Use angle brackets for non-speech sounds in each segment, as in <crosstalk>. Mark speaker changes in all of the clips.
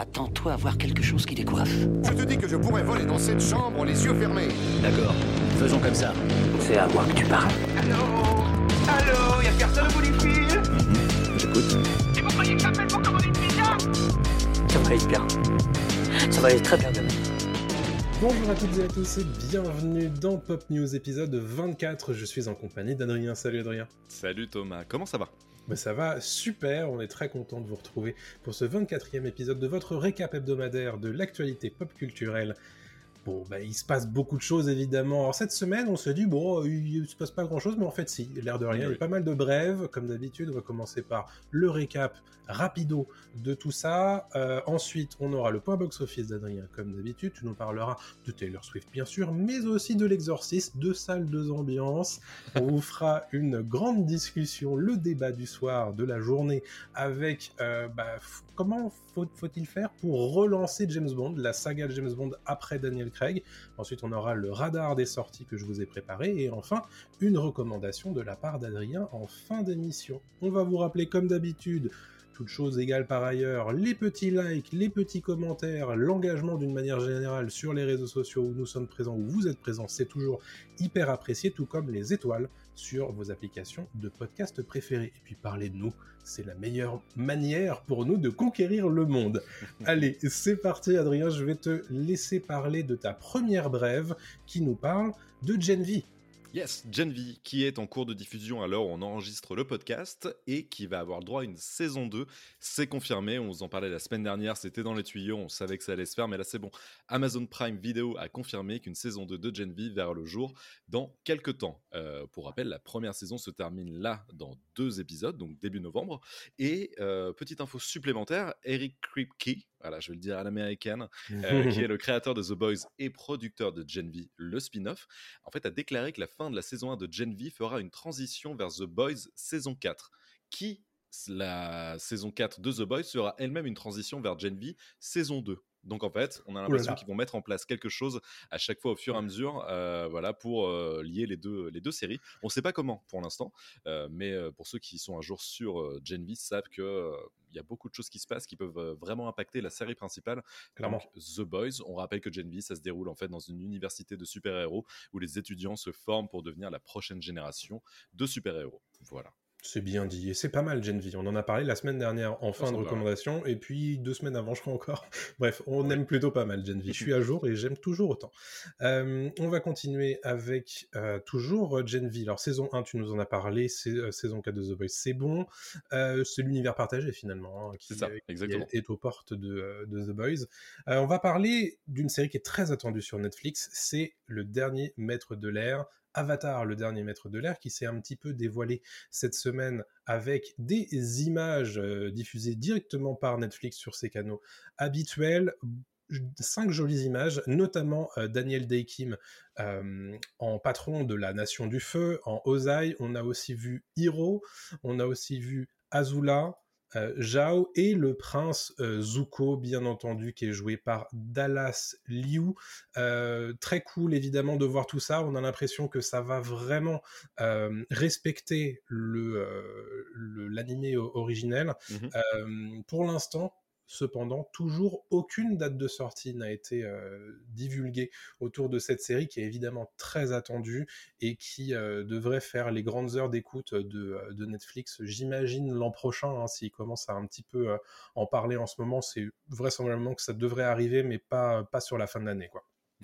Speaker 1: Attends-toi à voir quelque chose qui décoiffe.
Speaker 2: Je te dis que je pourrais voler dans cette chambre les yeux fermés.
Speaker 1: D'accord, faisons comme ça. C'est à moi que tu parles.
Speaker 3: Allô Allô Y'a personne au bout du fil
Speaker 1: J'écoute.
Speaker 3: Et vous croyez que j'appelle pour commander une pizza
Speaker 1: Ça va aller bien. Ça va aller très bien demain.
Speaker 4: Bonjour à toutes et à tous et bienvenue dans Pop News épisode 24. Je suis en compagnie d'Adrien. Salut Adrien.
Speaker 5: Salut Thomas, comment ça va?
Speaker 4: Bah, ça va super, on est très content de vous retrouver pour ce 24e épisode de votre récap hebdomadaire de l'actualité pop culturelle. Bon, bah, il se passe beaucoup de choses évidemment. Alors cette semaine, on se dit, bon, il se passe pas grand chose, mais en fait, si, l'air de rien, il y a pas mal de brèves. Comme d'habitude, on va commencer par le récap rapido de tout ça. Euh, ensuite, on aura le point box-office d'Adrien, comme d'habitude. Tu nous parleras de Taylor Swift, bien sûr, mais aussi de l'exorciste, de salles, deux ambiances. On vous fera une grande discussion, le débat du soir, de la journée, avec euh, bah, comment faut- faut-il faire pour relancer James Bond, la saga de James Bond après Daniel Ensuite, on aura le radar des sorties que je vous ai préparé. Et enfin, une recommandation de la part d'Adrien en fin d'émission. On va vous rappeler, comme d'habitude, toutes choses égales par ailleurs, les petits likes, les petits commentaires, l'engagement d'une manière générale sur les réseaux sociaux où nous sommes présents, où vous êtes présents, c'est toujours hyper apprécié, tout comme les étoiles sur vos applications de podcast préférées. Et puis parler de nous, c'est la meilleure manière pour nous de conquérir le monde. <laughs> Allez, c'est parti Adrien, je vais te laisser parler de ta première brève qui nous parle de Gen V.
Speaker 5: Yes, Gen V, qui est en cours de diffusion où on enregistre le podcast et qui va avoir le droit à une saison 2. C'est confirmé, on vous en parlait la semaine dernière, c'était dans les tuyaux, on savait que ça allait se faire, mais là c'est bon. Amazon Prime Video a confirmé qu'une saison 2 de Gen V verra le jour dans quelques temps. Euh, pour rappel, la première saison se termine là dans deux épisodes, donc début novembre. Et euh, petite info supplémentaire, Eric Kripke, voilà, je vais le dire à l'américaine, euh, qui est <laughs> le créateur de The Boys et producteur de Gen V, le spin-off, en fait, a déclaré que la fin de la saison 1 de Gen V fera une transition vers The Boys saison 4, qui, la saison 4 de The Boys, sera elle-même une transition vers Gen V saison 2. Donc en fait, on a l'impression qu'ils vont mettre en place quelque chose à chaque fois au fur et à mesure, euh, voilà, pour euh, lier les deux, les deux séries. On ne sait pas comment pour l'instant, euh, mais pour ceux qui sont un jour sur Gen V savent que il y a beaucoup de choses qui se passent qui peuvent vraiment impacter la série principale.
Speaker 4: Clairement.
Speaker 5: Donc, The Boys, on rappelle que Gen V, ça se déroule en fait dans une université de super-héros où les étudiants se forment pour devenir la prochaine génération de super-héros. Voilà.
Speaker 4: C'est bien dit, et c'est pas mal Gen V. On en a parlé la semaine dernière en fin
Speaker 5: ça
Speaker 4: de recommandation, et puis deux semaines avant, je crois encore. <laughs> Bref, on aime plutôt pas mal Gen V. Je suis à jour et j'aime toujours autant. Euh, on va continuer avec euh, toujours Gen V. Alors, saison 1, tu nous en as parlé, euh, saison 4 de The Boys, c'est bon. Euh, c'est l'univers partagé finalement, hein, qui,
Speaker 5: ça,
Speaker 4: euh, est, aux portes de, euh, de The Boys. Euh, on va parler d'une série qui est très attendue sur Netflix, c'est Le Dernier Maître de l'Air. Avatar, le dernier maître de l'air, qui s'est un petit peu dévoilé cette semaine avec des images euh, diffusées directement par Netflix sur ses canaux habituels. Cinq jolies images, notamment euh, Daniel Day-Kim euh, en patron de la Nation du Feu, en Ozai. On a aussi vu Hiro, on a aussi vu Azula, euh, Zhao et le prince euh, Zuko, bien entendu, qui est joué par Dallas Liu. Euh, très cool, évidemment, de voir tout ça. On a l'impression que ça va vraiment euh, respecter le, l'animé originel.
Speaker 5: Mhm.
Speaker 4: Euh, pour l'instant, cependant, toujours aucune date de sortie n'a été euh, divulguée autour de cette série qui est évidemment très attendue et qui euh, devrait faire les grandes heures d'écoute de, euh, Netflix, j'imagine, l'an prochain, hein, s'ils commencent à un petit peu en parler en ce moment, c'est vraisemblablement que ça devrait arriver, mais pas, sur la fin de l'année.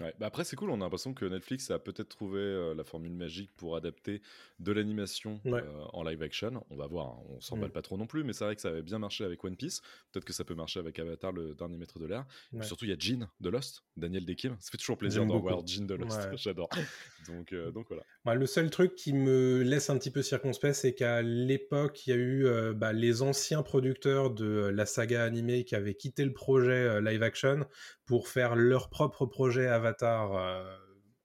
Speaker 5: Ouais, bah après, c'est cool, on a l'impression que Netflix a peut-être trouvé euh, la formule magique pour adapter de l'animation
Speaker 4: Ouais.
Speaker 5: euh, en live action. On va voir, hein, on s'emballe
Speaker 4: Mm.
Speaker 5: pas trop non plus, mais c'est vrai que ça avait bien marché avec One Piece. Peut-être que ça peut marcher avec Avatar, le dernier maître de l'air.
Speaker 4: Ouais.
Speaker 5: Surtout, il y a Jean de Lost, Daniel Dekim. Ça fait toujours plaisir d'en voir Jean de Lost, <laughs> j'adore. Donc, euh, donc voilà.
Speaker 4: Ouais, le seul truc qui me laisse un petit peu circonspect, c'est qu'à l'époque, il y a eu bah, les anciens producteurs de la saga animée qui avaient quitté le projet live action pour faire leur propre projet Avatar euh,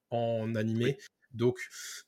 Speaker 4: en animé. Donc,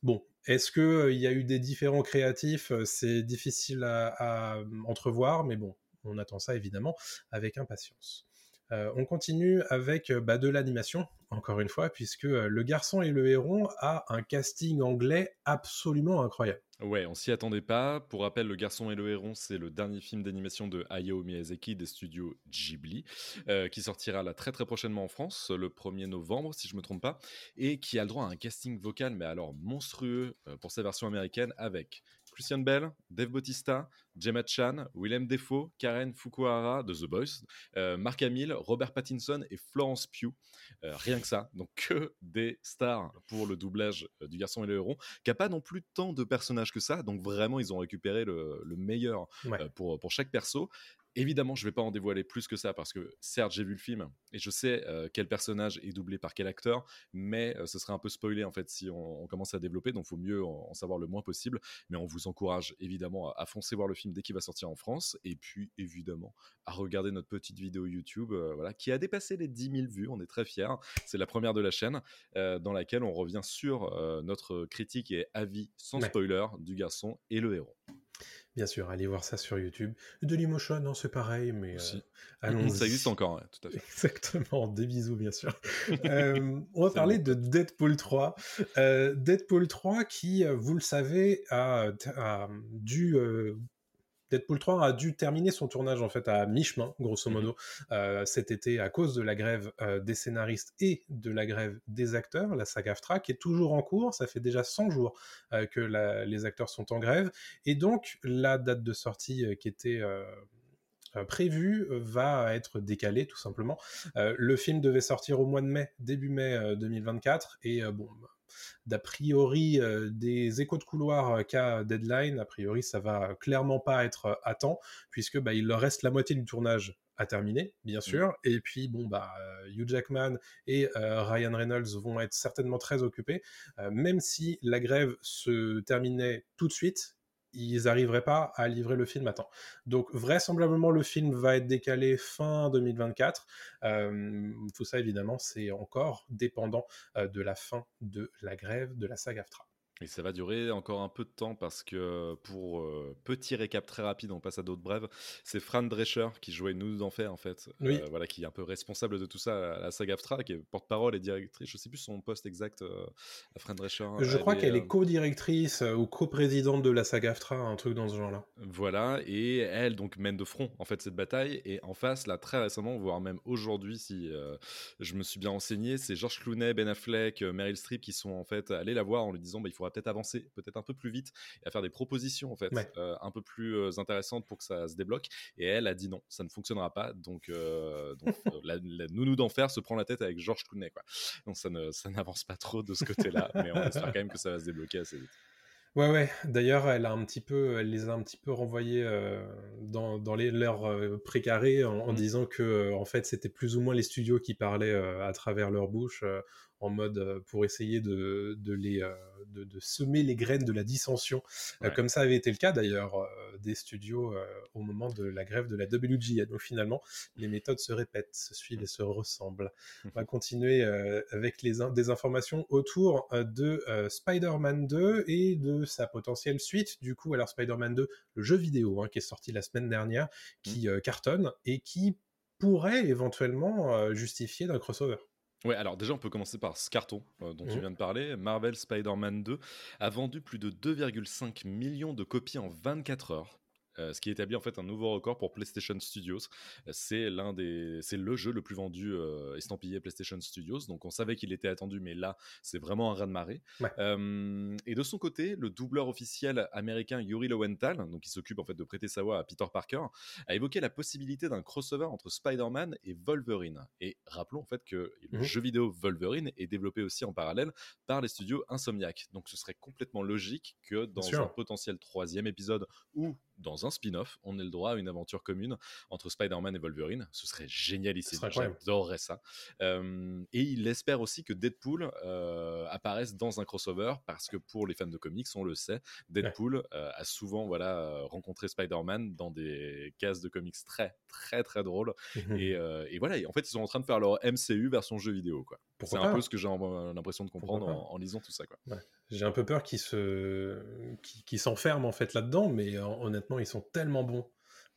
Speaker 4: bon, est-ce que euh, il y a eu des différents créatifs Euh, C'est difficile à, à entrevoir, mais bon, on attend ça évidemment avec impatience. Euh, on continue avec bah, de l'animation, encore une fois, puisque Le Garçon et le Héron a un casting anglais absolument incroyable.
Speaker 5: Ouais, on s'y attendait pas. Pour rappel, Le Garçon et le Héron, c'est le dernier film d'animation de Hayao Miyazaki des studios Ghibli, euh, qui sortira là très très prochainement en France, le 1er novembre, si je me trompe pas, et qui a le droit à un casting vocal, mais alors monstrueux euh, pour sa version américaine, avec Christian Bell, Dave Bautista, Gemma Chan, Willem Defoe, Karen Fukuhara de The Boys, euh, Mark Hamill, Robert Pattinson et Florence Pugh. rien que ça, donc que des stars pour le doublage du Garçon et le Héron, qui a pas non plus tant de personnages que ça. Donc vraiment, ils ont récupéré le, meilleur euh, pour, pour chaque perso. Évidemment, je ne vais pas en dévoiler plus que ça parce que certes, j'ai vu le film et je sais euh, quel personnage est doublé par quel acteur, mais euh, ce serait un peu spoilé en fait si on, commence à développer, donc il faut mieux en, savoir le moins possible. Mais on vous encourage évidemment à, foncer voir le film dès qu'il va sortir en France et puis évidemment à regarder notre petite vidéo YouTube voilà, qui a dépassé les 10 000 vues. On est très fiers. C'est la première de la chaîne dans laquelle on revient sur notre critique et avis sans spoiler du garçon et le héros.
Speaker 4: Bien sûr, allez voir ça sur YouTube. Dailymotion, non, c'est pareil, mais
Speaker 5: euh, allons <laughs> Ça existe encore, tout à fait.
Speaker 4: Exactement, des bisous, bien sûr. <laughs> Euh, on va parler de Deadpool 3. Euh, Deadpool 3 qui, vous le savez, a, a dû Deadpool 3 a dû terminer son tournage en fait à mi-chemin, grosso mhm. modo, euh, cet été à cause de la grève euh, des scénaristes et de la grève des acteurs. La saga AFTRA qui est toujours en cours, ça fait déjà 100 jours euh, que les acteurs sont en grève, et donc la date de sortie qui était prévue va être décalée tout simplement. le film devait sortir au mois de mai, début mai 2024, et bon, d'a priori euh, des échos de couloir euh, qu'a Deadline, a priori ça va clairement pas être euh, à temps, puisque bah, il leur reste la moitié du tournage à terminer, bien mmh. sûr. Et puis, bon, bah, Hugh Jackman et Ryan Reynolds vont être certainement très occupés. même si la grève se terminait tout de suite, ils n'arriveraient pas à livrer le film à temps. Donc vraisemblablement le film va être décalé fin 2024. Euh, tout ça évidemment c'est encore dépendant euh, de la fin de la grève de la saga AFTRA.
Speaker 5: Et ça va durer encore un peu de temps parce que pour euh, petit récap très rapide, on passe à d'autres brèves. C'est Fran Drescher qui jouait Nous d'enfer en fait, euh, voilà qui est un peu responsable de tout ça à la saga Aftra, qui est porte-parole et directrice. Je sais plus son poste exact, euh, Fran Drescher.
Speaker 4: Je crois qu'elle est co-directrice ou co-présidente de la saga Aftra, un truc dans ce genre-là.
Speaker 5: Voilà, et elle donc mène de front en fait cette bataille. Et en face, là très récemment, voire même aujourd'hui, si je me suis bien renseigné, c'est Georges Clooney, Ben Affleck, Meryl Streep qui sont en fait allés la voir en lui disant bah, il faudra peut-être avancer peut-être un peu plus vite et à faire des propositions en fait euh, un peu plus euh, intéressantes pour que ça se débloque. Et elle a dit non, ça ne fonctionnera pas. Donc, euh, <laughs> la, nounou d'enfer se prend la tête avec Georges Clooney quoi. Donc ça ne ça n'avance pas trop de ce côté-là, mais on espère quand même que ça va se débloquer assez vite.
Speaker 4: Ouais, ouais. D'ailleurs, elle a un petit peu, elle les a un petit peu renvoyés dans, dans les, leurs précarés en, mmh. disant que, en fait, c'était plus ou moins les studios qui parlaient à travers leur bouche en mode euh, pour essayer de, de les, euh, de, de, semer les graines de la dissension, euh, comme ça avait été le cas d'ailleurs des studios au moment de la grève de la WGA. Donc finalement, les méthodes se répètent, se suivent et se ressemblent. On va continuer avec les des informations autour de Spider-Man 2 et de sa potentielle suite. Du coup, alors Spider-Man 2, le jeu vidéo hein, qui est sorti la semaine dernière, qui mmh. cartonne et qui pourrait éventuellement justifier d'un crossover.
Speaker 5: Ouais, alors déjà, on peut commencer par ce carton euh, dont tu mmh. viens de parler. Marvel Spider-Man 2 a vendu plus de 2,5 millions de copies en 24 heures. Euh, ce qui établit en fait un nouveau record pour PlayStation Studios. Euh, c'est l'un des, c'est le jeu le plus vendu euh, estampillé PlayStation Studios. Donc on savait qu'il était attendu, mais là c'est vraiment un raz de marée. et de son côté, le doubleur officiel américain Yuri Lowenthal, donc qui s'occupe en fait de prêter sa voix à Peter Parker, a évoqué la possibilité d'un crossover entre Spider-Man et Wolverine. Et rappelons en fait que le mmh jeu vidéo Wolverine est développé aussi en parallèle par les studios Insomniac. Donc ce serait complètement logique que dans un potentiel troisième épisode ou dans un spin-off, on ait le droit à une aventure commune entre Spider-Man et Wolverine. Ce serait génial ici. J'adorerais ça. Euh, et il espère aussi que Deadpool euh, apparaisse dans un crossover parce que pour les fans de comics, on le sait, Deadpool euh, a souvent voilà rencontré Spider-Man dans des cases de comics très très très drôles. et, voilà, en fait, ils sont en train de faire leur MCU version jeu vidéo. quoi. C'est un peu ce que j'ai l'impression de comprendre en, lisant tout ça. quoi.
Speaker 4: J'ai un peu peur qu'ils se... qu s'enferment en fait là-dedans, mais honnêtement, ils sont tellement bons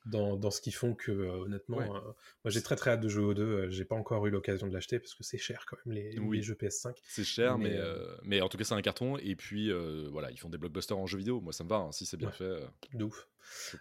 Speaker 4: dans, dans ce qu'ils font que euh, honnêtement,
Speaker 5: Ouais.
Speaker 4: euh, moi j'ai très très hâte de jouer aux deux. euh, J'ai pas encore eu l'occasion de l'acheter parce que c'est cher quand même les,
Speaker 5: Oui.
Speaker 4: les jeux PS5.
Speaker 5: C'est cher, mais,
Speaker 4: Mais,
Speaker 5: euh, mais en tout cas, c'est un carton. Et puis, euh, voilà, ils font des blockbusters en jeux vidéo. Moi, ça me va. hein, si c'est bien
Speaker 4: Ouais.
Speaker 5: fait. euh.
Speaker 4: De ouf.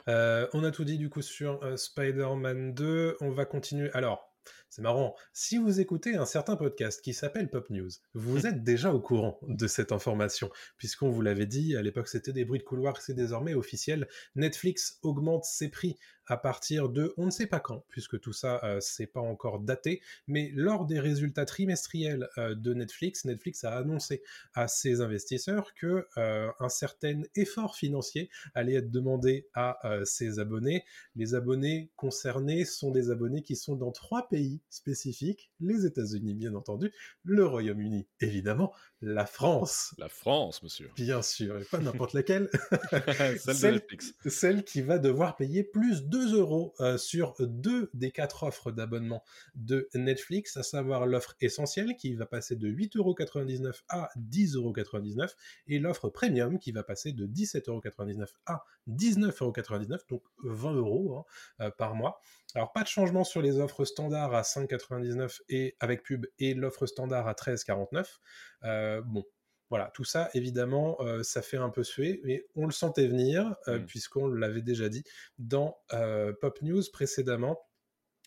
Speaker 4: Euh, on a tout dit du coup sur euh, Spider-Man 2. On va continuer. Alors, c'est marrant. Si vous écoutez un certain podcast qui s'appelle Pop News, vous êtes déjà au courant de cette information, puisqu'on vous l'avait dit, à l'époque c'était des bruits de couloir, c'est désormais officiel. Netflix augmente ses prix à partir de on ne sait pas quand, puisque tout ça euh, c'est pas encore daté, mais lors des résultats trimestriels euh, de Netflix, Netflix a annoncé à ses investisseurs que euh, un certain effort financier allait être demandé à euh, ses abonnés. Les abonnés concernés sont des abonnés qui sont dans trois pays spécifiques, les États-Unis bien entendu, le Royaume-Uni évidemment, la France
Speaker 5: La France, monsieur.
Speaker 4: bien sûr, et pas <laughs> n'importe laquelle,
Speaker 5: Celle de Netflix.
Speaker 4: celle qui va devoir payer plus 2 euros euh, sur deux des quatre offres d'abonnement de Netflix, à savoir l'offre essentielle qui va passer de 8,99€ à 10,99€ et l'offre premium qui va passer de 17,99€ à 19,99€, donc 20 euros hein, euh, par mois. Alors pas de changement sur les offres standards à 5,99€ et avec pub et l'offre standard à 13,49€. Euh, bon, voilà, tout ça, évidemment, euh, ça fait un peu suer, mais on le sentait venir, euh,
Speaker 5: Mm.
Speaker 4: puisqu'on l'avait déjà dit dans euh, Pop News précédemment.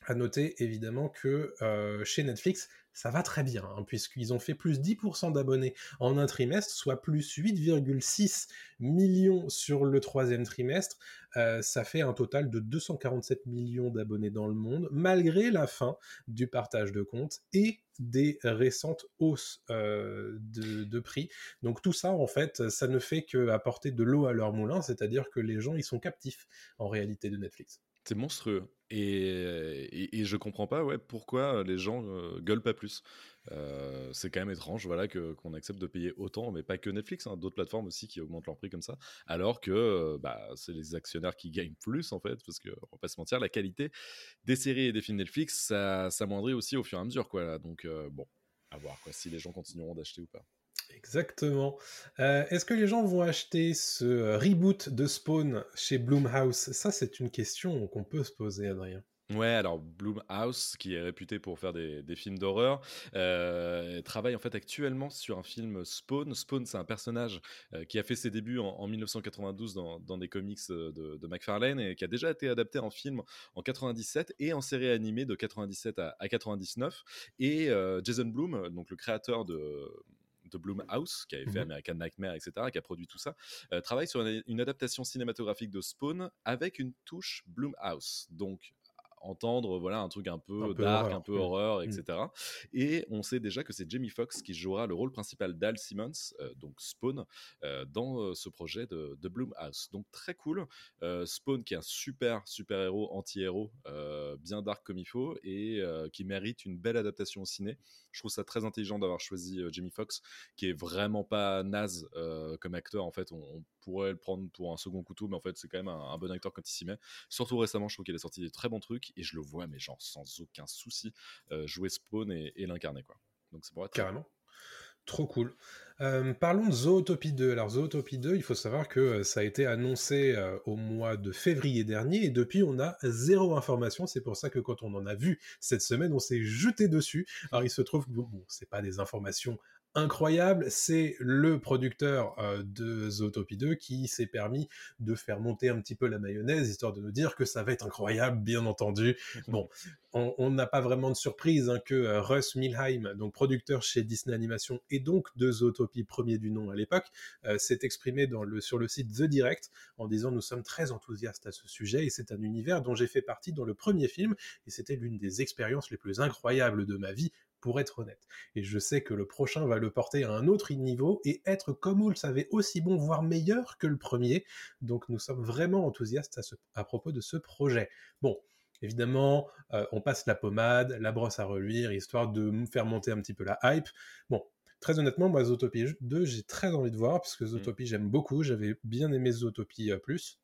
Speaker 4: À noter évidemment que euh, chez Netflix, ça va très bien, hein, puisqu'ils ont fait plus 10% d'abonnés en un trimestre, soit plus 8,6 millions sur le troisième trimestre. Euh, ça fait un total de 247 millions d'abonnés dans le monde, malgré la fin du partage de comptes et des récentes hausses euh, de, prix. Donc tout ça, en fait, ça ne fait que apporter de l'eau à leur moulin, c'est-à-dire que les gens, ils sont captifs en réalité de Netflix.
Speaker 5: C'est monstrueux. Et, et, et je comprends pas ouais, pourquoi les gens euh, gueulent pas plus. Euh, c'est quand même étrange voilà, que, qu'on accepte de payer autant, mais pas que Netflix, hein, d'autres plateformes aussi qui augmentent leur prix comme ça, alors que euh, bah, c'est les actionnaires qui gagnent plus en fait, parce qu'on va pas se mentir, la qualité des séries et des films Netflix, ça s'amoindrit aussi au fur et à mesure. Quoi. Donc euh, bon, à voir quoi, si les gens continueront d'acheter ou pas.
Speaker 4: Exactement. Euh, Est-ce que les gens vont acheter ce euh, reboot de Spawn chez Blumhouse? Ça, c'est une question qu'on peut se poser, Adrien.
Speaker 5: Ouais, alors Blumhouse, qui est réputé pour faire des, films d'horreur, euh, travaille en fait actuellement sur un film Spawn. Spawn, c'est un personnage qui a fait ses débuts en, en 1992 dans, dans des comics de, McFarlane et qui a déjà été adapté en film en 97 et en série animée de 97 à, à 99. Et Jason Blum, donc le créateur de de Blumhouse, qui avait fait
Speaker 4: Mhm.
Speaker 5: American Nightmare, etc., qui a produit tout ça, euh, travaille sur une, une adaptation cinématographique de Spawn avec une touche Blumhouse. Donc, entendre voilà un truc un peu,
Speaker 4: Un peu
Speaker 5: dark,
Speaker 4: horreur.
Speaker 5: un peu horreur,
Speaker 4: Mm.
Speaker 5: etc. Et on sait déjà que c'est Jamie Foxx qui jouera le rôle principal d'Al Simmons, euh, donc Spawn, euh, dans euh, ce projet de, de Blumhouse. Donc très cool. Euh, Spawn qui est un super super héros anti-héros, euh, bien dark comme il faut et euh, qui mérite une belle adaptation au ciné. Je trouve ça très intelligent d'avoir choisi euh, Jamie Foxx, qui est vraiment pas naze euh, comme acteur. En fait, on, on pourrait le prendre pour un second couteau, mais en fait, c'est quand même un, un bon acteur quand il s'y met. Surtout récemment, je trouve qu'il a sorti des très bons trucs et je le vois, mais genre sans aucun souci, euh, jouer Spawn et, et l'incarner quoi. Donc c'est pour être
Speaker 4: Carrément. Trop cool. Euh, parlons de Zootopie 2. Alors Zootopie 2, il faut savoir que euh, ça a été annoncé euh, au mois de février dernier et depuis on a zéro information. C'est pour ça que quand on en a vu cette semaine, on s'est jeté dessus. Alors il se trouve que bon, c'est pas des informations incroyable, c'est le producteur euh, de Zootopie 2 qui s'est permis de faire monter un petit peu la mayonnaise, histoire de nous dire que ça va être incroyable, bien entendu. <laughs> Bon, on n'a pas vraiment de surprise hein, que euh, Russ Milheim, donc producteur chez Disney Animation et donc de Zootopie premier du nom à l'époque, euh, s'est exprimé dans le, sur le site The Direct en disant nous sommes très enthousiastes à ce sujet et c'est un univers dont j'ai fait partie dans le premier film et c'était l'une des expériences les plus incroyables de ma vie pour être honnête. Et je sais que le prochain va le porter à un autre niveau et être, comme vous le savez, aussi bon, voire meilleur que le premier. Donc nous sommes vraiment enthousiastes à, ce, à propos de ce projet. Bon, évidemment, euh, on passe la pommade, la brosse à reluire, histoire de faire monter un petit peu la hype. Bon, très honnêtement, moi, Zootopie 2, j'ai très envie de voir, parce que Zootopie, j'aime beaucoup, j'avais bien aimé Zootopie euh, plus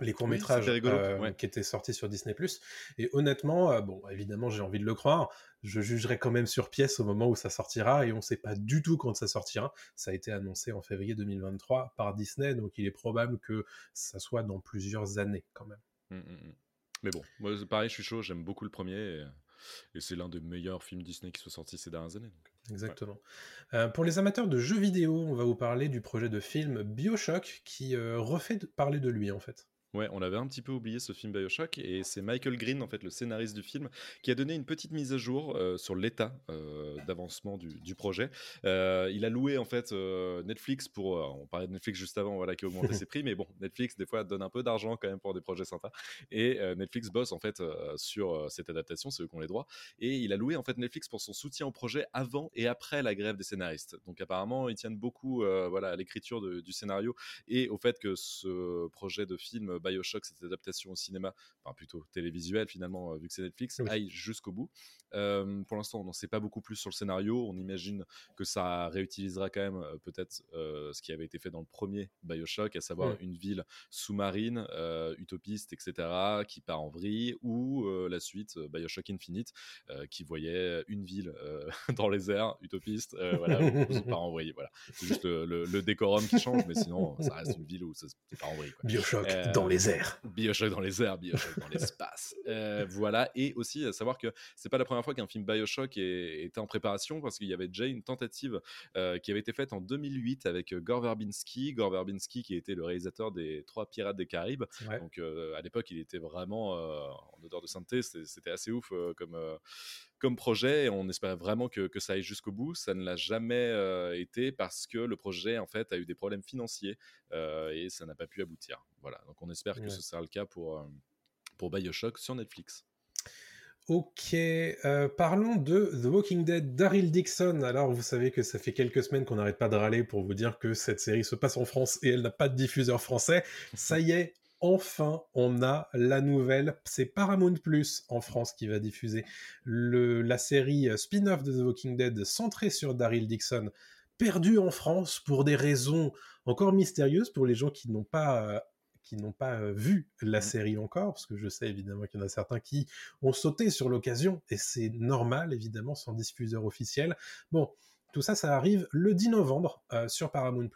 Speaker 4: les courts métrages
Speaker 5: oui, rigolo,
Speaker 4: euh,
Speaker 5: ouais.
Speaker 4: qui étaient sortis sur Disney+. Et honnêtement, euh, bon, évidemment, j'ai envie de le croire. Je jugerai quand même sur pièce au moment où ça sortira, et on ne sait pas du tout quand ça sortira. Ça a été annoncé en février 2023 par Disney, donc il est probable que ça soit dans plusieurs années quand même.
Speaker 5: Mm, mm, mm. Mais bon, moi, pareil, je suis chaud, j'aime beaucoup le premier. Et, et c'est l'un des meilleurs films Disney qui soit sortis ces dernières années. donc.
Speaker 4: Exactement. Euh, pour les amateurs de jeux vidéo, on va vous parler du projet de film Bioshock qui euh, refait de- parler de lui en fait.
Speaker 5: Ouais, on avait un petit peu oublié ce film Bioshock et c'est Michael Green, en fait, le scénariste du film, qui a donné une petite mise à jour euh, sur l'état euh, d'avancement du, du projet. Euh, il a loué en fait Netflix pour, on parlait de Netflix juste avant, voilà, qui a augmenté ses <laughs> prix, mais bon, Netflix des fois donne un peu d'argent quand même pour des projets sympas. Et Netflix bosse en fait sur cette adaptation, c'est eux qui ont les droits. Et il a loué en fait Netflix pour son soutien au projet avant et après la grève des scénaristes. Donc apparemment, ils tiennent beaucoup, voilà, à l'écriture du scénario et au fait que ce projet de film Bioshock, cette adaptation au cinéma, enfin plutôt télévisuel finalement, euh, vu que c'est Netflix,
Speaker 4: Oui.
Speaker 5: aille jusqu'au bout. Euh, pour l'instant, on n'en sait pas beaucoup plus sur le scénario. On imagine que ça réutilisera quand même euh, peut-être euh, ce qui avait été fait dans le premier Bioshock, à savoir une ville sous-marine, utopiste, etc., qui part en vrille, ou la suite Bioshock Infinite, qui voyait une ville <laughs> dans les airs, utopiste, voilà, où part en vrille. Voilà. C'est juste le, décorum qui change, mais sinon, ça reste une ville où ça se part en vrille. quoi.
Speaker 4: Bioshock dans les airs.
Speaker 5: Bioshock dans les airs, Bioshock dans l'espace. <laughs> Euh, voilà, et aussi à savoir que c'est pas la première fois qu'un film Bioshock est- était en préparation, parce qu'il y avait déjà une tentative euh, qui avait été faite en 2008 avec euh, Gore Verbinski. Gore Verbinski qui était le réalisateur des Trois Pirates des Caraïbes. Donc euh, à l'époque, il était vraiment en odeur de sainteté. C'était assez ouf comme, comme projet. Et on espérait vraiment que, que ça aille jusqu'au bout. Ça ne l'a jamais euh, été parce que le projet en fait a eu des problèmes financiers euh, et ça n'a pas pu aboutir. Voilà. Donc on espère que ce sera le cas pour euh, pour Bioshock sur Netflix.
Speaker 4: Ok, euh, parlons de The Walking Dead, Daryl Dixon. Alors, vous savez que ça fait quelques semaines qu'on n'arrête pas de râler pour vous dire que cette série se passe en France et elle n'a pas de diffuseur français. Ça y est, enfin, on a la nouvelle. C'est Paramount Plus en France qui va diffuser le, la série euh, spin-off de The Walking Dead centrée sur Daryl Dixon, perdu en France pour des raisons encore mystérieuses pour les gens qui n'ont pas... euh, qui n'ont pas euh, vu la
Speaker 5: Mhm.
Speaker 4: série encore, parce que je sais évidemment qu'il y en a certains qui ont sauté sur l'occasion, et c'est normal, évidemment, sans diffuseur officiel. Bon, tout ça, ça arrive le 10 novembre euh, sur Paramount+,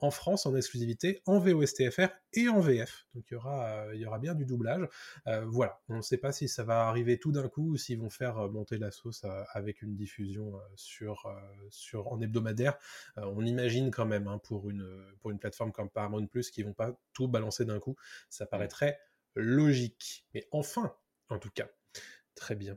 Speaker 4: en France, en exclusivité, en VOSTFR et en VF. Donc il y aura, euh, il y aura bien du doublage. Euh, voilà, on ne sait pas si ça va arriver tout d'un coup ou s'ils vont faire euh, monter la sauce avec une diffusion sur, sur, en hebdomadaire. On imagine quand même, hein, pour, une, pour une plateforme comme Paramount+, qu'ils vont pas tout balancer d'un coup. Ça paraîtrait logique. Mais enfin, en tout cas. Très bien.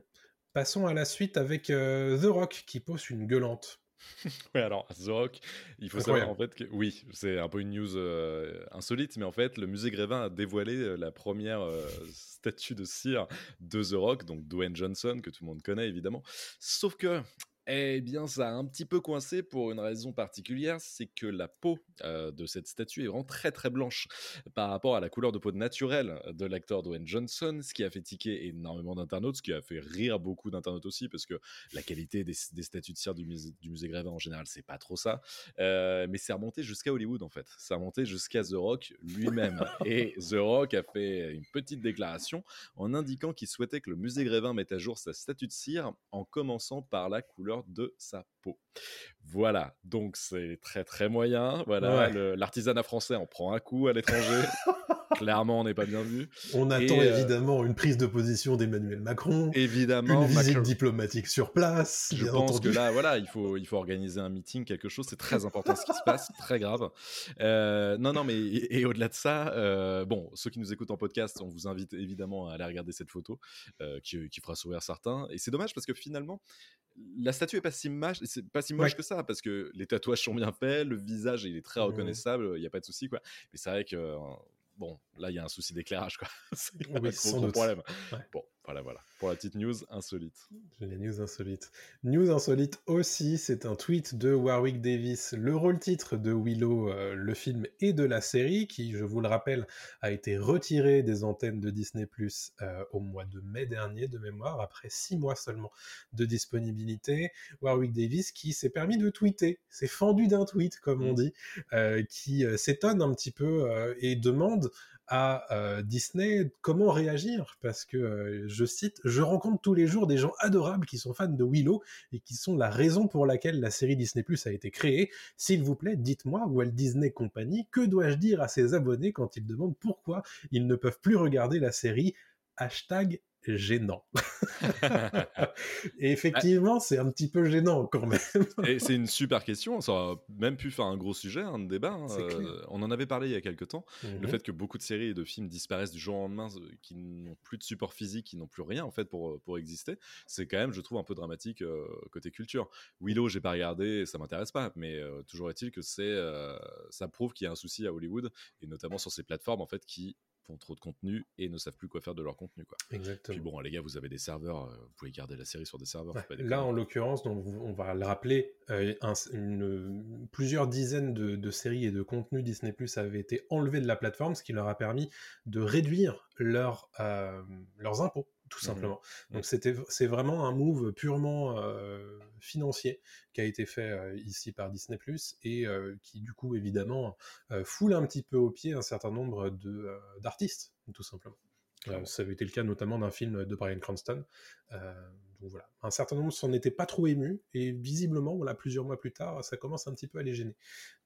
Speaker 4: Passons à la suite avec euh, The Rock qui pose une gueulante. <laughs>
Speaker 5: Ouais, alors, The Rock, il faut
Speaker 4: Incroyable.
Speaker 5: savoir en fait que, oui, c'est un peu une news euh, insolite, mais en fait, le musée Grévin a dévoilé euh, la première euh, statue de cire de The Rock, donc Dwayne Johnson, que tout le monde connaît évidemment. Sauf que, eh bien, ça a un petit peu coincé pour une raison particulière, c'est que la peau euh, de cette statue est vraiment très très blanche par rapport à la couleur de peau naturelle de l'acteur Dwayne Johnson, ce qui a fait tiquer énormément d'internautes, ce qui a fait rire beaucoup d'internautes aussi, parce que la qualité des, des statues de cire du musée, du musée Grévin en général, c'est pas trop ça. Euh, mais c'est remonté jusqu'à Hollywood en fait. C'est remonté jusqu'à The Rock lui-même. <laughs> Et The Rock a fait une petite déclaration en indiquant qu'il souhaitait que le musée Grévin mette à jour sa statue de cire en commençant par la couleur de sa peau. Voilà, donc c'est très très moyen. Voilà,
Speaker 4: Ouais.
Speaker 5: l'artisanat français en prend un coup à l'étranger. <laughs> Clairement, on n'est pas bien vu.
Speaker 4: On attend
Speaker 5: euh,
Speaker 4: évidemment une prise de position d'Emmanuel Macron,
Speaker 5: Évidemment,
Speaker 4: une visite
Speaker 5: Macron-
Speaker 4: diplomatique sur place,
Speaker 5: Je pense
Speaker 4: entendu.
Speaker 5: que là, voilà, il faut, il faut organiser un meeting, quelque chose. C'est très important ce qui se passe, très grave. Euh, non, non, mais et, et au-delà de ça, euh, bon, ceux qui nous écoutent en podcast, on vous invite évidemment à aller regarder cette photo qui, qui fera sourire certains. Et c'est dommage parce que finalement, la statue est pas si moche, c'est pas si moche
Speaker 4: Ouais.
Speaker 5: que ça parce que les tatouages sont bien faits, le visage il est très
Speaker 4: Mhm.
Speaker 5: reconnaissable, il n'y a pas de souci quoi. Mais c'est vrai que euh, bon, là il y a un souci d'éclairage quoi. <laughs> c'est un
Speaker 4: Oui, sans
Speaker 5: gros
Speaker 4: doute.
Speaker 5: problème.
Speaker 4: Ouais.
Speaker 5: Bon, voilà, voilà. Pour la petite news insolite.
Speaker 4: Les news insolites. News insolite aussi, c'est un tweet de Warwick Davis, le rôle titre de Willow, euh, le film et de la série, qui, je vous le rappelle, a été retiré des antennes de Disney Plus euh, au mois de mai dernier, de mémoire, après six mois seulement de disponibilité. Warwick Davis qui s'est permis de tweeter, s'est fendu d'un tweet, comme on
Speaker 5: Mm.
Speaker 4: dit, euh, qui euh, s'étonne un petit peu et demande euh, Disney comment réagir? Parce que euh, je cite je rencontre tous les jours des gens adorables qui sont fans de Willow et qui sont la raison pour laquelle la série Disney Plus a été créée. S'il vous plaît dites-moi Walt Disney Company que dois-je dire à ses abonnés quand ils demandent pourquoi ils ne peuvent plus regarder la série hashtag gênant. <laughs> et effectivement, c'est un petit peu gênant quand même. <laughs>
Speaker 5: et c'est une super question. Ça aurait même pu faire un gros sujet, un débat. hein. Euh, on en avait parlé il y a quelques temps. Le
Speaker 4: Mhm.
Speaker 5: fait que beaucoup de séries et de films disparaissent du jour au lendemain, euh, qui n'ont plus de support physique, qui n'ont plus rien en fait pour, euh, pour exister, c'est quand même, je trouve, un peu dramatique euh, côté culture. Willow, j'ai pas regardé, ça m'intéresse pas, mais euh, toujours est-il que c'est, ça prouve qu'il y a un souci à Hollywood et notamment sur ces plateformes en fait qui font trop de contenu et ne savent plus quoi faire de leur contenu quoi.
Speaker 4: Exactement.
Speaker 5: Puis bon, les gars, vous avez des serveurs, euh, vous pouvez garder la série sur des serveurs.
Speaker 4: Ouais. Là, en l'occurrence, donc, on va le rappeler, euh, un- une- plusieurs dizaines de, de séries et de contenus Disney Plus avaient été enlevés de la plateforme, ce qui leur a permis de réduire leur, euh, leurs impôts, tout
Speaker 5: Mhm.
Speaker 4: simplement. Donc, c'était, c'est vraiment un move purement euh, financier qui a été fait euh, ici par Disney Plus et euh, qui, du coup, évidemment, foule un petit peu au pied un certain nombre de, d'artistes, tout simplement. Euh, ça avait été le cas notamment d'un film de Brian Cranston. Euh, donc voilà, un certain nombre s'en étaient pas trop émus et visiblement, voilà, plusieurs mois plus tard, ça commence un petit peu à les gêner.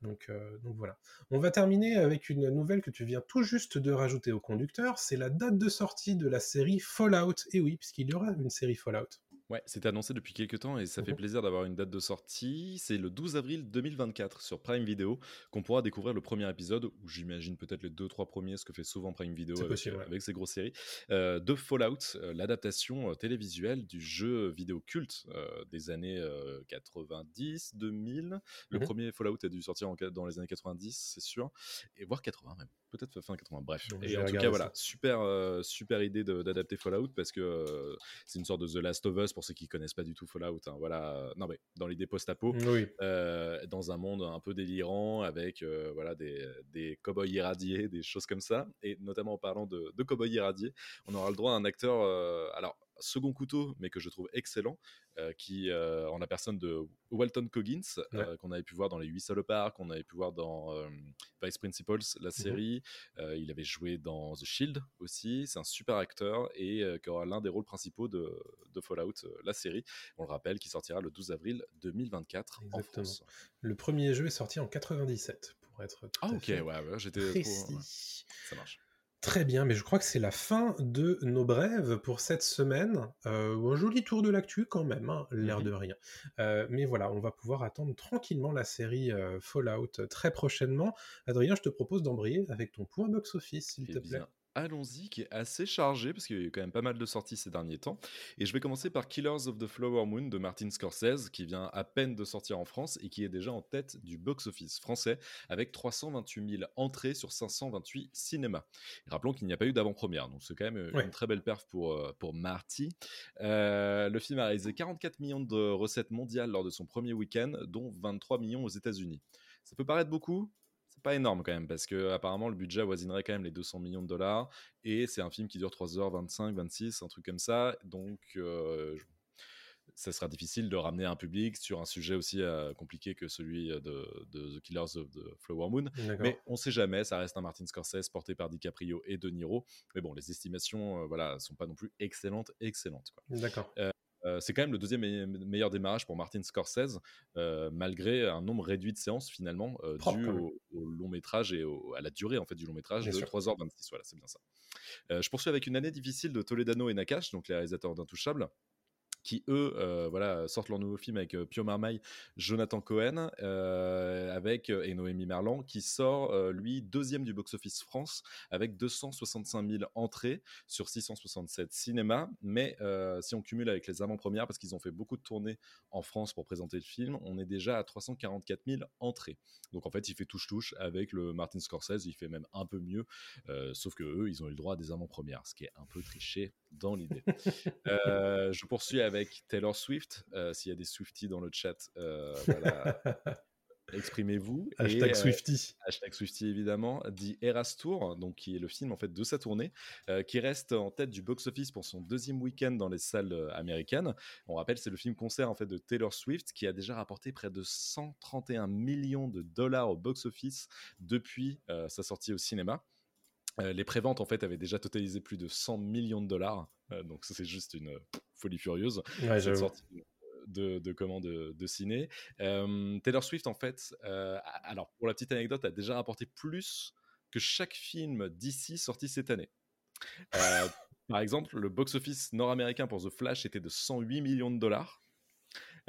Speaker 4: Donc, euh, donc voilà. On va terminer avec une nouvelle que tu viens tout juste de rajouter au conducteur. C'est la date de sortie de la série Fallout. Et oui, puisqu'il y aura une série Fallout.
Speaker 5: Ouais, c'était annoncé depuis quelques temps et ça fait
Speaker 4: Mhm.
Speaker 5: plaisir d'avoir une date de sortie. C'est le 12 avril 2024 sur Prime Video qu'on pourra découvrir le premier épisode, ou j'imagine peut-être les deux trois premiers, ce que fait souvent Prime Video
Speaker 4: C'est
Speaker 5: avec,
Speaker 4: possible, ouais.
Speaker 5: avec ses grosses séries, euh, de Fallout, euh, l'adaptation euh, télévisuelle du jeu vidéo culte des années euh, 90, 2000. Le
Speaker 4: Mhm.
Speaker 5: premier Fallout a dû sortir en, dans les années 90, c'est sûr, et voire 80 même, peut-être fin 80. Bref,
Speaker 4: Donc,
Speaker 5: et en tout cas voilà, super euh, super idée d'adapter Fallout parce que euh, c'est une sorte de The Last of Us pour ceux qui connaissent pas du tout Fallout. hein, voilà, non mais dans l'idée post-apo,
Speaker 4: Oui,
Speaker 5: euh, dans un monde un peu délirant avec euh, voilà des, des cow-boys irradiés, des choses comme ça. Et notamment en parlant de, de cow-boys irradiés, on aura le droit à un acteur, euh, alors second couteau, mais que je trouve excellent, euh, qui euh, en la personne de Walton Coggins, euh, qu'on avait pu voir dans Les Huit Salopards, qu'on avait pu voir dans Vice Principals, la série. Euh, il avait joué dans The Shield aussi. C'est un super acteur et qui aura l'un des rôles principaux de, de Fallout, la série. On le rappelle, qui sortira le 12 avril 2024 en
Speaker 4: Exactement.
Speaker 5: France.
Speaker 4: le premier jeu est sorti en 97, pour être tout
Speaker 5: Ah
Speaker 4: à
Speaker 5: ok,
Speaker 4: fait
Speaker 5: ouais, ouais, j'étais
Speaker 4: précis.
Speaker 5: ça marche.
Speaker 4: Très bien, mais je crois que c'est la fin de nos brèves pour cette semaine. Euh, un joli tour de l'actu quand même, hein, l'air
Speaker 5: Mhm.
Speaker 4: de rien. Euh, mais voilà, on va pouvoir attendre tranquillement la série euh, Fallout très prochainement. Adrien, je te propose d'embrayer avec ton point box-office, s'il
Speaker 5: Eh
Speaker 4: te plaît.
Speaker 5: bien, allons-y, qui est assez chargé, parce qu'il y a eu quand même pas mal de sorties ces derniers temps. Et je vais commencer par Killers of the Flower Moon de Martin Scorsese, qui vient à peine de sortir en France et qui est déjà en tête du box-office français, avec 328 000 entrées sur 528 cinémas. Et rappelons qu'il n'y a pas eu d'avant-première, donc c'est quand même
Speaker 4: Ouais.
Speaker 5: une très belle perf pour, euh, pour Marty. Euh, le film a réalisé 44 millions de recettes mondiales lors de son premier week-end, dont 23 millions aux États-Unis. Ça peut paraître beaucoup, pas énorme quand même parce que apparemment le budget avoisinerait quand même les 200 millions de dollars et c'est un film qui dure 3h25 26 un truc comme ça donc euh, je- ça sera difficile de ramener un public sur un sujet aussi euh, compliqué que celui de, de The Killers of the Flower Moon mais on sait jamais, ça reste un Martin Scorsese porté par DiCaprio et De Niro. Mais bon, les estimations, euh, voilà, sont pas non plus excellentes, excellentes.
Speaker 4: D'accord.
Speaker 5: Euh, c'est quand même le deuxième me- meilleur démarrage pour Martin Scorsese, euh, malgré un nombre réduit de séances finalement, euh,
Speaker 4: Propre,
Speaker 5: dû au, au long métrage et au- à la durée en fait du long métrage
Speaker 4: Bien
Speaker 5: de
Speaker 4: sûr.
Speaker 5: 3h26. Voilà, c'est bien ça. Je poursuis avec une année difficile de Toledano et Nakash, donc les réalisateurs d'Intouchables qui eux euh, voilà sortent leur nouveau film avec euh, Pio Marmaille, Jonathan Cohen euh, avec et Noémie Merlan qui sort lui deuxième du box-office France avec 265 000 entrées sur 667 cinémas. Mais si on cumule avec les avant-premières parce qu'ils ont fait beaucoup de tournées en France pour présenter le film on est déjà à 344 000 entrées. Donc en fait il fait touche-touche avec le Martin Scorsese il fait même un peu mieux sauf que eux ils ont eu le droit à des avant-premières ce qui est un peu triché dans l'idée. <laughs> Je poursuis avec Taylor Swift. Euh, S'il y a des Swifties dans le chat, euh, voilà, <laughs> exprimez-vous. Et,
Speaker 4: Hashtag
Speaker 5: euh,
Speaker 4: Swifty.
Speaker 5: Hashtag Swifty évidemment, dit Eras Tour, donc qui est le film en fait de sa tournée, euh, qui reste en tête du box-office pour son deuxième week-end dans les salles américaines. On rappelle, c'est le film concert en fait de Taylor Swift qui a déjà rapporté près de 131 millions de dollars au box-office depuis euh, sa sortie au cinéma. Euh, les préventes en fait avaient déjà totalisé plus de 100 millions de dollars, Euh, donc c'est juste une euh, folie furieuse
Speaker 4: Ouais,
Speaker 5: cette
Speaker 4: j'avoue.
Speaker 5: sortie de, de, comment, de, de ciné. Euh, Taylor Swift, en fait, euh, alors pour la petite anecdote, a déjà rapporté plus que chaque film d'ici sorti cette année. Euh, <laughs> Par exemple, le box-office nord-américain pour The Flash était de 108 millions de dollars.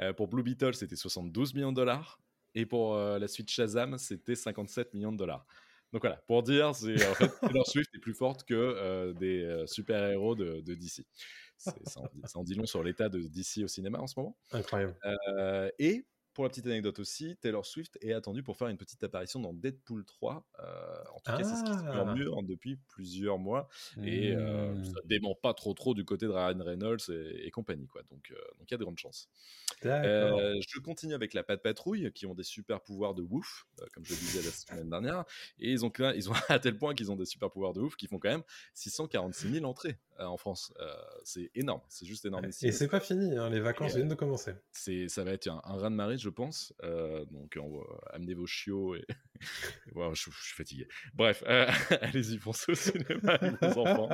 Speaker 5: Euh, pour Blue Beetle, c'était 72 millions de dollars. Et pour euh, la suite Shazam, c'était 57 millions de dollars. Donc voilà, pour dire, c'est en fait Taylor <laughs> Swift est plus forte que euh, des super-héros de, de DC. Ça en, dit, ça en, dit long sur l'état de DC au cinéma en ce moment.
Speaker 4: Incroyable.
Speaker 5: et pour la petite anecdote aussi, Taylor Swift est attendue pour faire une petite apparition dans Deadpool 3. Euh, en tout cas, c'est ce qui se
Speaker 4: Ah.
Speaker 5: murmure depuis plusieurs mois. Et euh,
Speaker 4: Mmh.
Speaker 5: ça dément pas trop trop du côté de Ryan Reynolds et, et compagnie. Quoi. Donc euh, donc il y a de grandes chances. Euh, je continue avec la Pat Patrouille, qui ont des super pouvoirs de ouf, comme je le disais la semaine dernière. Et ils ont, ils ont <laughs> à tel point qu'ils ont des super pouvoirs de ouf qui font quand même 646 000 entrées en France. C'est énorme, c'est juste énorme.
Speaker 4: Et c'est pas fini, hein, les vacances viennent de commencer.
Speaker 5: ça va être un, un raz de marée je pense Euh, donc amener vos chiots et <laughs> Wow, je, je suis fatigué bref euh, <laughs> allez-y pensez au cinéma <laughs> vos enfants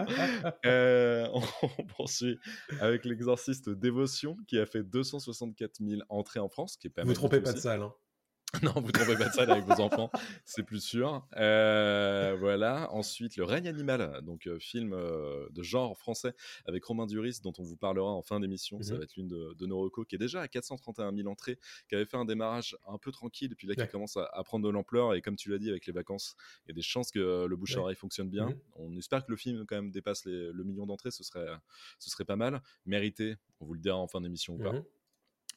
Speaker 5: Euh, on, on poursuit avec l'exorciste dévotion qui a fait 264 000 entrées en France qui est pas
Speaker 4: Vous
Speaker 5: mal
Speaker 4: trompez pas de salle. Hein. <laughs>
Speaker 5: Non, vous trompez pas de ça avec vos enfants, c'est plus sûr. Euh, voilà. Ensuite, Le règne animal, donc euh, film euh, de genre français avec Romain Duris, dont on vous parlera en fin d'émission. Ça
Speaker 4: Mhm.
Speaker 5: va être l'une de, de nos recos, qui est déjà à 431 000 entrées, qui avait fait un démarrage un peu tranquille, et puis là qui
Speaker 4: Ouais.
Speaker 5: commence à, à prendre de l'ampleur. Et comme tu l'as dit, avec les vacances, il y a des chances que le bouche-oreille fonctionne bien.
Speaker 4: Mhm.
Speaker 5: On espère que le film quand même dépasse les- le million d'entrées, ce serait, ce serait pas mal. Mérité, on vous le dira en fin d'émission ou pas.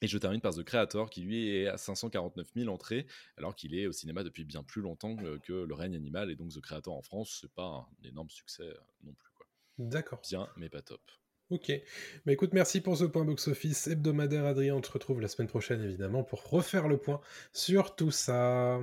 Speaker 5: Et je termine par The Creator, qui lui est à 549 000 entrées, alors qu'il est au cinéma depuis bien plus longtemps que, que Le règne animal. Et donc The Creator en France, c'est pas un énorme succès euh, non plus. Quoi.
Speaker 4: D'accord.
Speaker 5: Bien, mais pas top.
Speaker 4: Ok. Bah écoute, merci pour ce point box-office hebdomadaire, Adrien. On te retrouve la semaine prochaine, évidemment, pour refaire le point sur tout ça.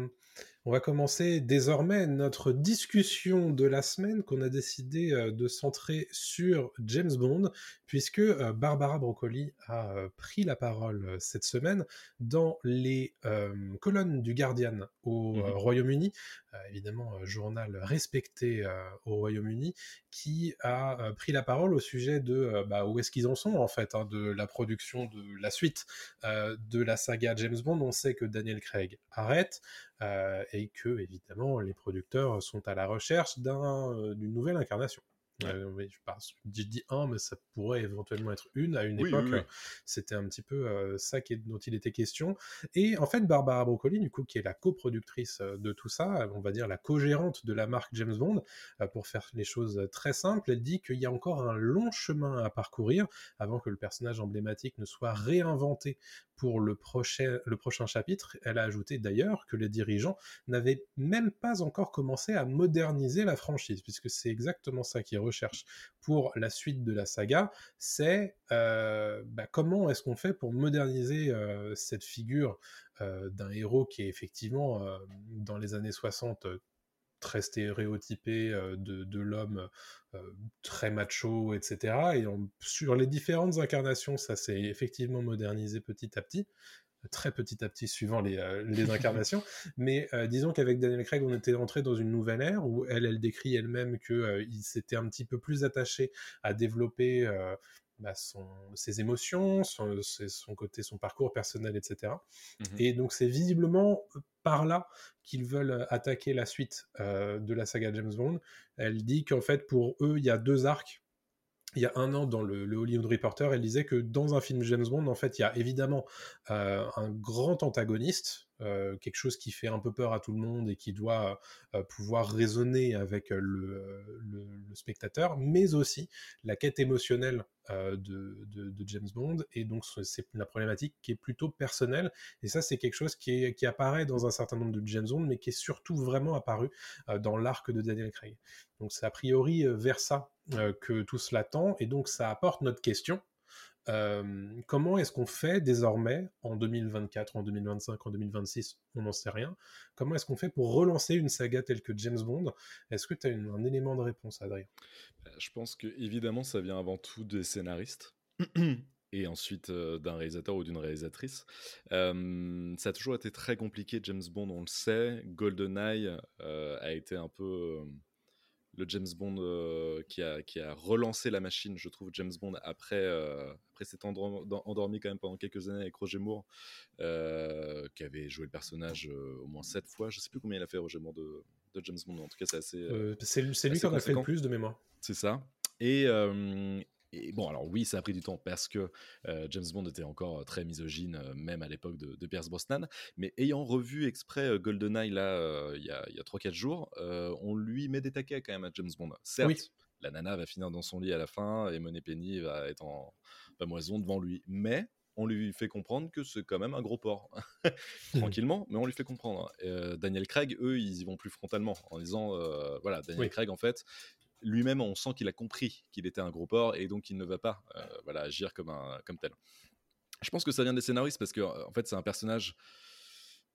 Speaker 4: On va commencer désormais notre discussion de la semaine qu'on a décidé euh, de centrer sur James Bond, puisque euh, Barbara Broccoli a euh, pris la parole cette semaine dans les euh, colonnes du Guardian au euh, Royaume-Uni, euh, évidemment journal respecté euh, au Royaume-Uni, qui a pris la parole au sujet de bah, où est-ce qu'ils en sont en fait hein, de la production de la suite de la saga James Bond. On sait que Daniel Craig arrête et que évidemment les producteurs sont à la recherche d'un, d'une nouvelle incarnation. Euh, oui, je, pense, je dis un, mais ça pourrait éventuellement être une. À une
Speaker 5: Oui,
Speaker 4: époque,
Speaker 5: oui, oui.
Speaker 4: euh, c'était un petit peu euh, ça qui est- dont il était question. Et en fait, Barbara Broccoli, du coup, qui est la coproductrice euh, de tout ça, on va dire la co-gérante de la marque James Bond, euh, pour faire les choses euh, très simples, elle dit qu'il y a encore un long chemin à parcourir avant que le personnage emblématique ne soit réinventé pour le prochain, le prochain chapitre. Elle a ajouté d'ailleurs que les dirigeants n'avaient même pas encore commencé à moderniser la franchise, puisque c'est exactement ça qu'ils recherchent pour la suite de la saga, c'est euh, bah, comment est-ce qu'on fait pour moderniser euh, cette figure euh, d'un héros qui est effectivement dans les années 60 euh, très stéréotypé euh, de, de l'homme euh, très macho, etc. Et on- sur les différentes incarnations, ça s'est effectivement modernisé petit à petit, très petit à petit suivant les, euh, les <laughs> incarnations. Mais euh, disons qu'avec Daniel Craig, on était entré dans une nouvelle ère où elle, elle décrit elle-même qu'il s'était un petit peu plus attaché à développer euh, bah, son, ses émotions, son, côté, son parcours personnel, etc.
Speaker 5: Mhm.
Speaker 4: Et donc c'est visiblement par là qu'ils veulent attaquer la suite euh, de la saga James Bond. Elle dit qu'en fait pour eux il y a deux arcs. Il y a un an dans le, le Hollywood Reporter, elle disait que dans un film James Bond, en fait, il y a évidemment euh, un grand antagoniste, euh, quelque chose qui fait un peu peur à tout le monde et qui doit euh, pouvoir raisonner avec euh, le, spectateur, mais aussi la quête émotionnelle de, James Bond. Et donc, c'est- la problématique qui est plutôt personnelle. Et ça, c'est quelque chose qui, apparaît dans un certain nombre de James Bond, mais qui est surtout vraiment apparu dans l'arc de Daniel Craig. Donc, c'est a priori vers ça que tout cela tend. Et donc, ça apporte notre question. Euh, comment est-ce qu'on fait désormais en 2024, en 2025, en 2026 On n'en sait rien. Comment est-ce qu'on fait pour relancer une saga telle que James Bond? Est-ce que tu as un élément de réponse, Adrien?
Speaker 5: Euh, Je pense que évidemment ça vient avant tout des scénaristes <clears throat> et ensuite euh, d'un réalisateur ou d'une réalisatrice. Ça a toujours été très compliqué James Bond, on le sait. GoldenEye a été un peu le James Bond euh, qui, a, qui a relancé la machine, je trouve, James Bond après, euh, après s'être endormi, endormi quand même pendant quelques années avec Roger Moore, euh, qui avait joué le personnage au moins sept fois. Je sais plus combien il a fait Roger Moore de, de James Bond, en tout cas c'est assez...
Speaker 4: C'est lui qui en a fait le plus de mémoire.
Speaker 5: c'est ça. Et, et bon, alors oui, ça a pris du temps parce que James Bond était encore très misogyne, même à l'époque de, Pierce Brosnan. Mais ayant revu exprès GoldenEye là, il y a, a 3-4 jours, on lui met des taquets quand même à James Bond. Certes, la nana va finir dans son lit à la fin et Monet Penny va être en moison devant lui. Mais on lui fait comprendre que c'est quand même un gros porc. <laughs> <laughs> Tranquillement, mais on lui fait comprendre. Daniel Craig, eux, ils y vont plus frontalement en disant voilà, Daniel Craig, en fait, lui-même, on sent qu'il a compris qu'il était un gros porc et donc il ne va pas voilà, agir comme, un, comme tel. Je pense que ça vient des scénaristes parce que en fait, c'est un personnage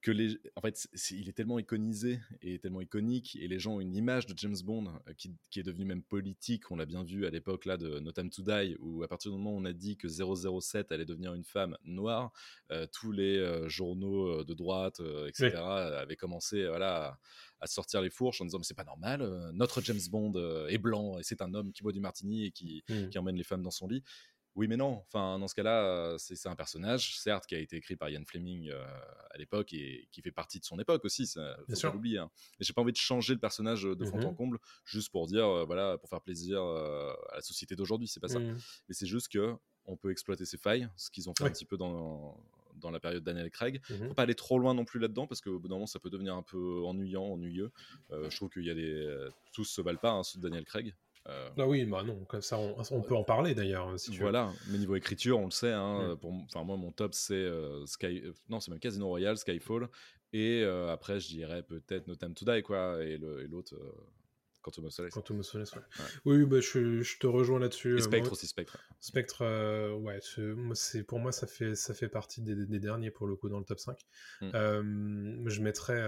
Speaker 5: que les, en fait, il est tellement iconisé et tellement iconique, et les gens ont une image de James Bond euh, qui, est devenue même politique. On l'a bien vu à l'époque là de No Time to Die, où à partir du moment où on a dit que 007 allait devenir une femme noire, euh, tous les euh, journaux de droite, etc., avaient commencé voilà, à, sortir les fourches en disant mais c'est pas normal, notre James Bond est blanc et c'est un homme qui boit du martini et qui, mmh. qui emmène les femmes dans son lit. Oui, mais non. Enfin, dans ce cas-là, c'est un personnage, certes, qui a été écrit par Ian Fleming à l'époque et qui fait partie de son époque aussi. Ça, faut pas l'oublier. Hein. Et j'ai pas envie de changer le personnage de fond en mmh comble juste pour dire, voilà, pour faire plaisir à la société d'aujourd'hui. C'est pas ça. Mmh. Mais c'est juste que on peut exploiter ses failles, ce qu'ils ont fait un petit peu dans, dans la période Daniel Craig. Mmh faut pas aller trop loin non plus là-dedans parce qu'au bout d'un moment, ça peut devenir un peu ennuyant, ennuyeux. je trouve qu'il y a des. Tous se valent pas, hein, ceux de Daniel Craig.
Speaker 4: Euh, ah oui, bah non, comme ça on, peut en parler d'ailleurs. Si
Speaker 5: voilà, mais niveau écriture, on le sait. Hein, mm. pour, enfin moi, mon top c'est euh, Sky, euh, non c'est même Casino Royale, Skyfall, et après je dirais peut-être No Time to Die quoi, et l'autre. Quantum of Solace.
Speaker 4: Quantum of Solace, ouais. Oui, bah, je, je, te rejoins là-dessus.
Speaker 5: Et Spectre aussi, Spectre.
Speaker 4: Spectre, ouais, c'est, pour moi, ça fait, ça fait partie des, des, derniers, pour le coup, dans le top 5. Mm. je, mettrais,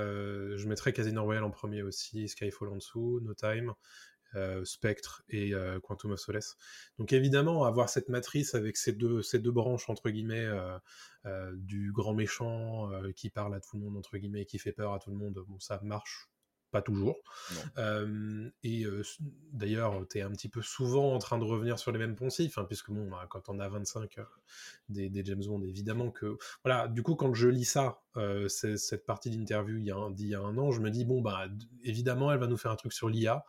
Speaker 4: je mettrais Casino Royale en premier aussi, Skyfall en dessous, No Time, euh, Spectre et euh, Quantum of Solace. Donc évidemment, avoir cette matrice avec ces deux, ces deux branches, entre guillemets, euh, du grand méchant qui parle à tout le monde, entre guillemets, qui fait peur à tout le monde, bon, ça marche pas toujours. et d'ailleurs, tu es un petit peu souvent en train de revenir sur les mêmes poncifs, hein, puisque bon, bah, quand on a 25 des, des, James Bond, évidemment que... Voilà, du coup, quand je lis ça, cette partie d'interview d'il y, a un an, je me dis, bon, bah, évidemment, elle va nous faire un truc sur l'IA.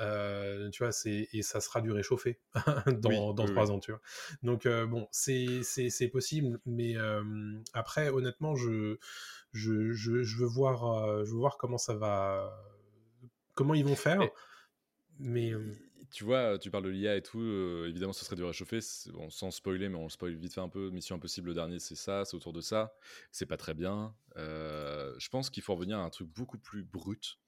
Speaker 4: Euh, tu vois, c'est et ça sera du réchauffé <laughs> dans, dans trois ans, tu vois. Donc euh, bon, c'est c'est possible, mais euh, après, honnêtement, je je, je veux voir je veux voir comment ça va, comment ils vont faire. mais
Speaker 5: tu vois, tu parles de l'IA et tout, évidemment, ce serait du réchauffé, bon, sans spoiler, mais on spoil vite fait un peu. Mission Impossible, le dernier, c'est ça, c'est autour de ça. C'est pas très bien. je pense qu'il faut revenir à un truc beaucoup plus brut.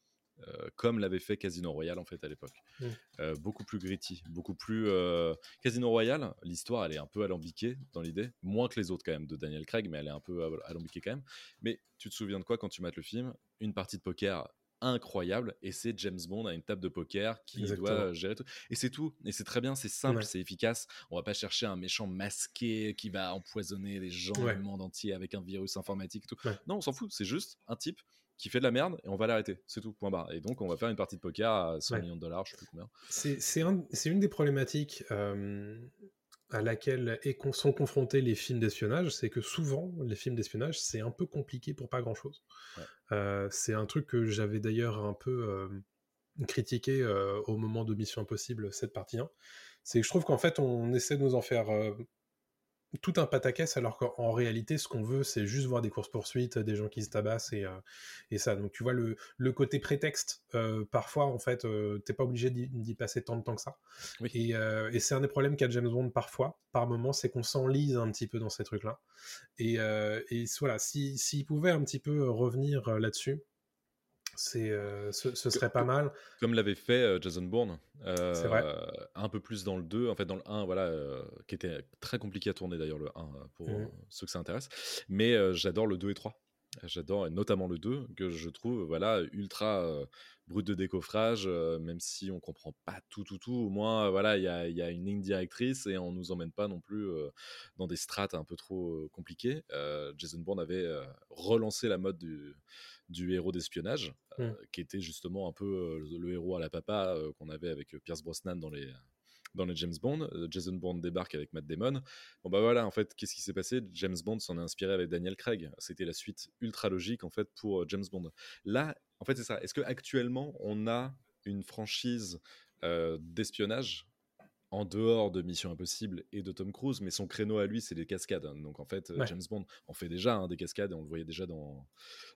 Speaker 5: Euh, comme l'avait fait Casino Royale en fait à l'époque. Mmh. Euh, beaucoup plus gritty, beaucoup plus euh, Casino Royale. L'histoire elle est un peu alambiquée dans l'idée, moins que les autres quand même de Daniel Craig, mais elle est un peu alambiquée quand même. Mais tu te souviens de quoi quand tu mates le film? Une partie de poker incroyable et c'est James Bond à une table de poker qui doit gérer tout et c'est tout et c'est très bien c'est simple c'est efficace on va pas chercher un méchant masqué qui va empoisonner les gens du monde entier avec un virus informatique tout non on s'en fout c'est juste un type qui fait de la merde et on va l'arrêter. C'est tout, point barre. Et donc, on va faire une partie de poker à 100 millions de dollars, je sais plus combien.
Speaker 4: C'est un, une des problématiques euh, à laquelle sont confrontés les films d'espionnage, c'est que souvent, les films d'espionnage, c'est un peu compliqué pour pas grand-chose. Euh, c'est un truc que j'avais d'ailleurs un peu euh, critiqué au moment de Mission Impossible, cette partie 1. C'est que je trouve qu'en fait, on essaie de nous en faire tout un pataquès alors qu'en réalité ce qu'on veut c'est juste voir des courses poursuites des gens qui se tabassent et, euh, et ça. Donc tu vois le, le côté prétexte euh, parfois en fait euh, t'es pas obligé d'y passer tant de temps que ça. Et, et c'est un des problèmes qu'a James Bond parfois par moment c'est qu'on s'enlise un petit peu dans ces trucs là et, et voilà s'il si, pouvait un petit peu revenir là-dessus c'est euh, ce, serait pas mal.
Speaker 5: Comme l'avait fait euh, Jason Bourne. Euh, un peu plus dans le 2, en fait dans le 1, voilà, qui était très compliqué à tourner d'ailleurs le 1 pour mmh. ceux que ça intéresse. Mais j'adore le 2 et 3. J'adore, notamment le 2, que je trouve voilà, ultra brut de décoffrage, même si on comprend pas tout, tout, tout. Au moins, voilà, il y a, y a, une ligne directrice et on nous emmène pas non plus dans des strates un peu trop compliquées. Jason Bourne avait relancé la mode du, du héros d'espionnage, mmh. qui était justement un peu le héros à la papa qu'on avait avec Pierce Brosnan dans les, dans les James Bond. Jason Bourne débarque avec Matt Damon. Bon bah voilà, en fait, qu'est-ce qui s'est passé? James Bond s'en est inspiré avec Daniel Craig. C'était la suite ultra logique en fait pour James Bond. Là, en fait, c'est ça. Est-ce que actuellement on a une franchise d'espionnage? En dehors de Mission Impossible et de Tom Cruise, mais son créneau à lui, c'est les cascades. hein. Donc en fait, euh,
Speaker 4: Ouais.
Speaker 5: James Bond en fait déjà hein, des cascades, et on le voyait déjà dans,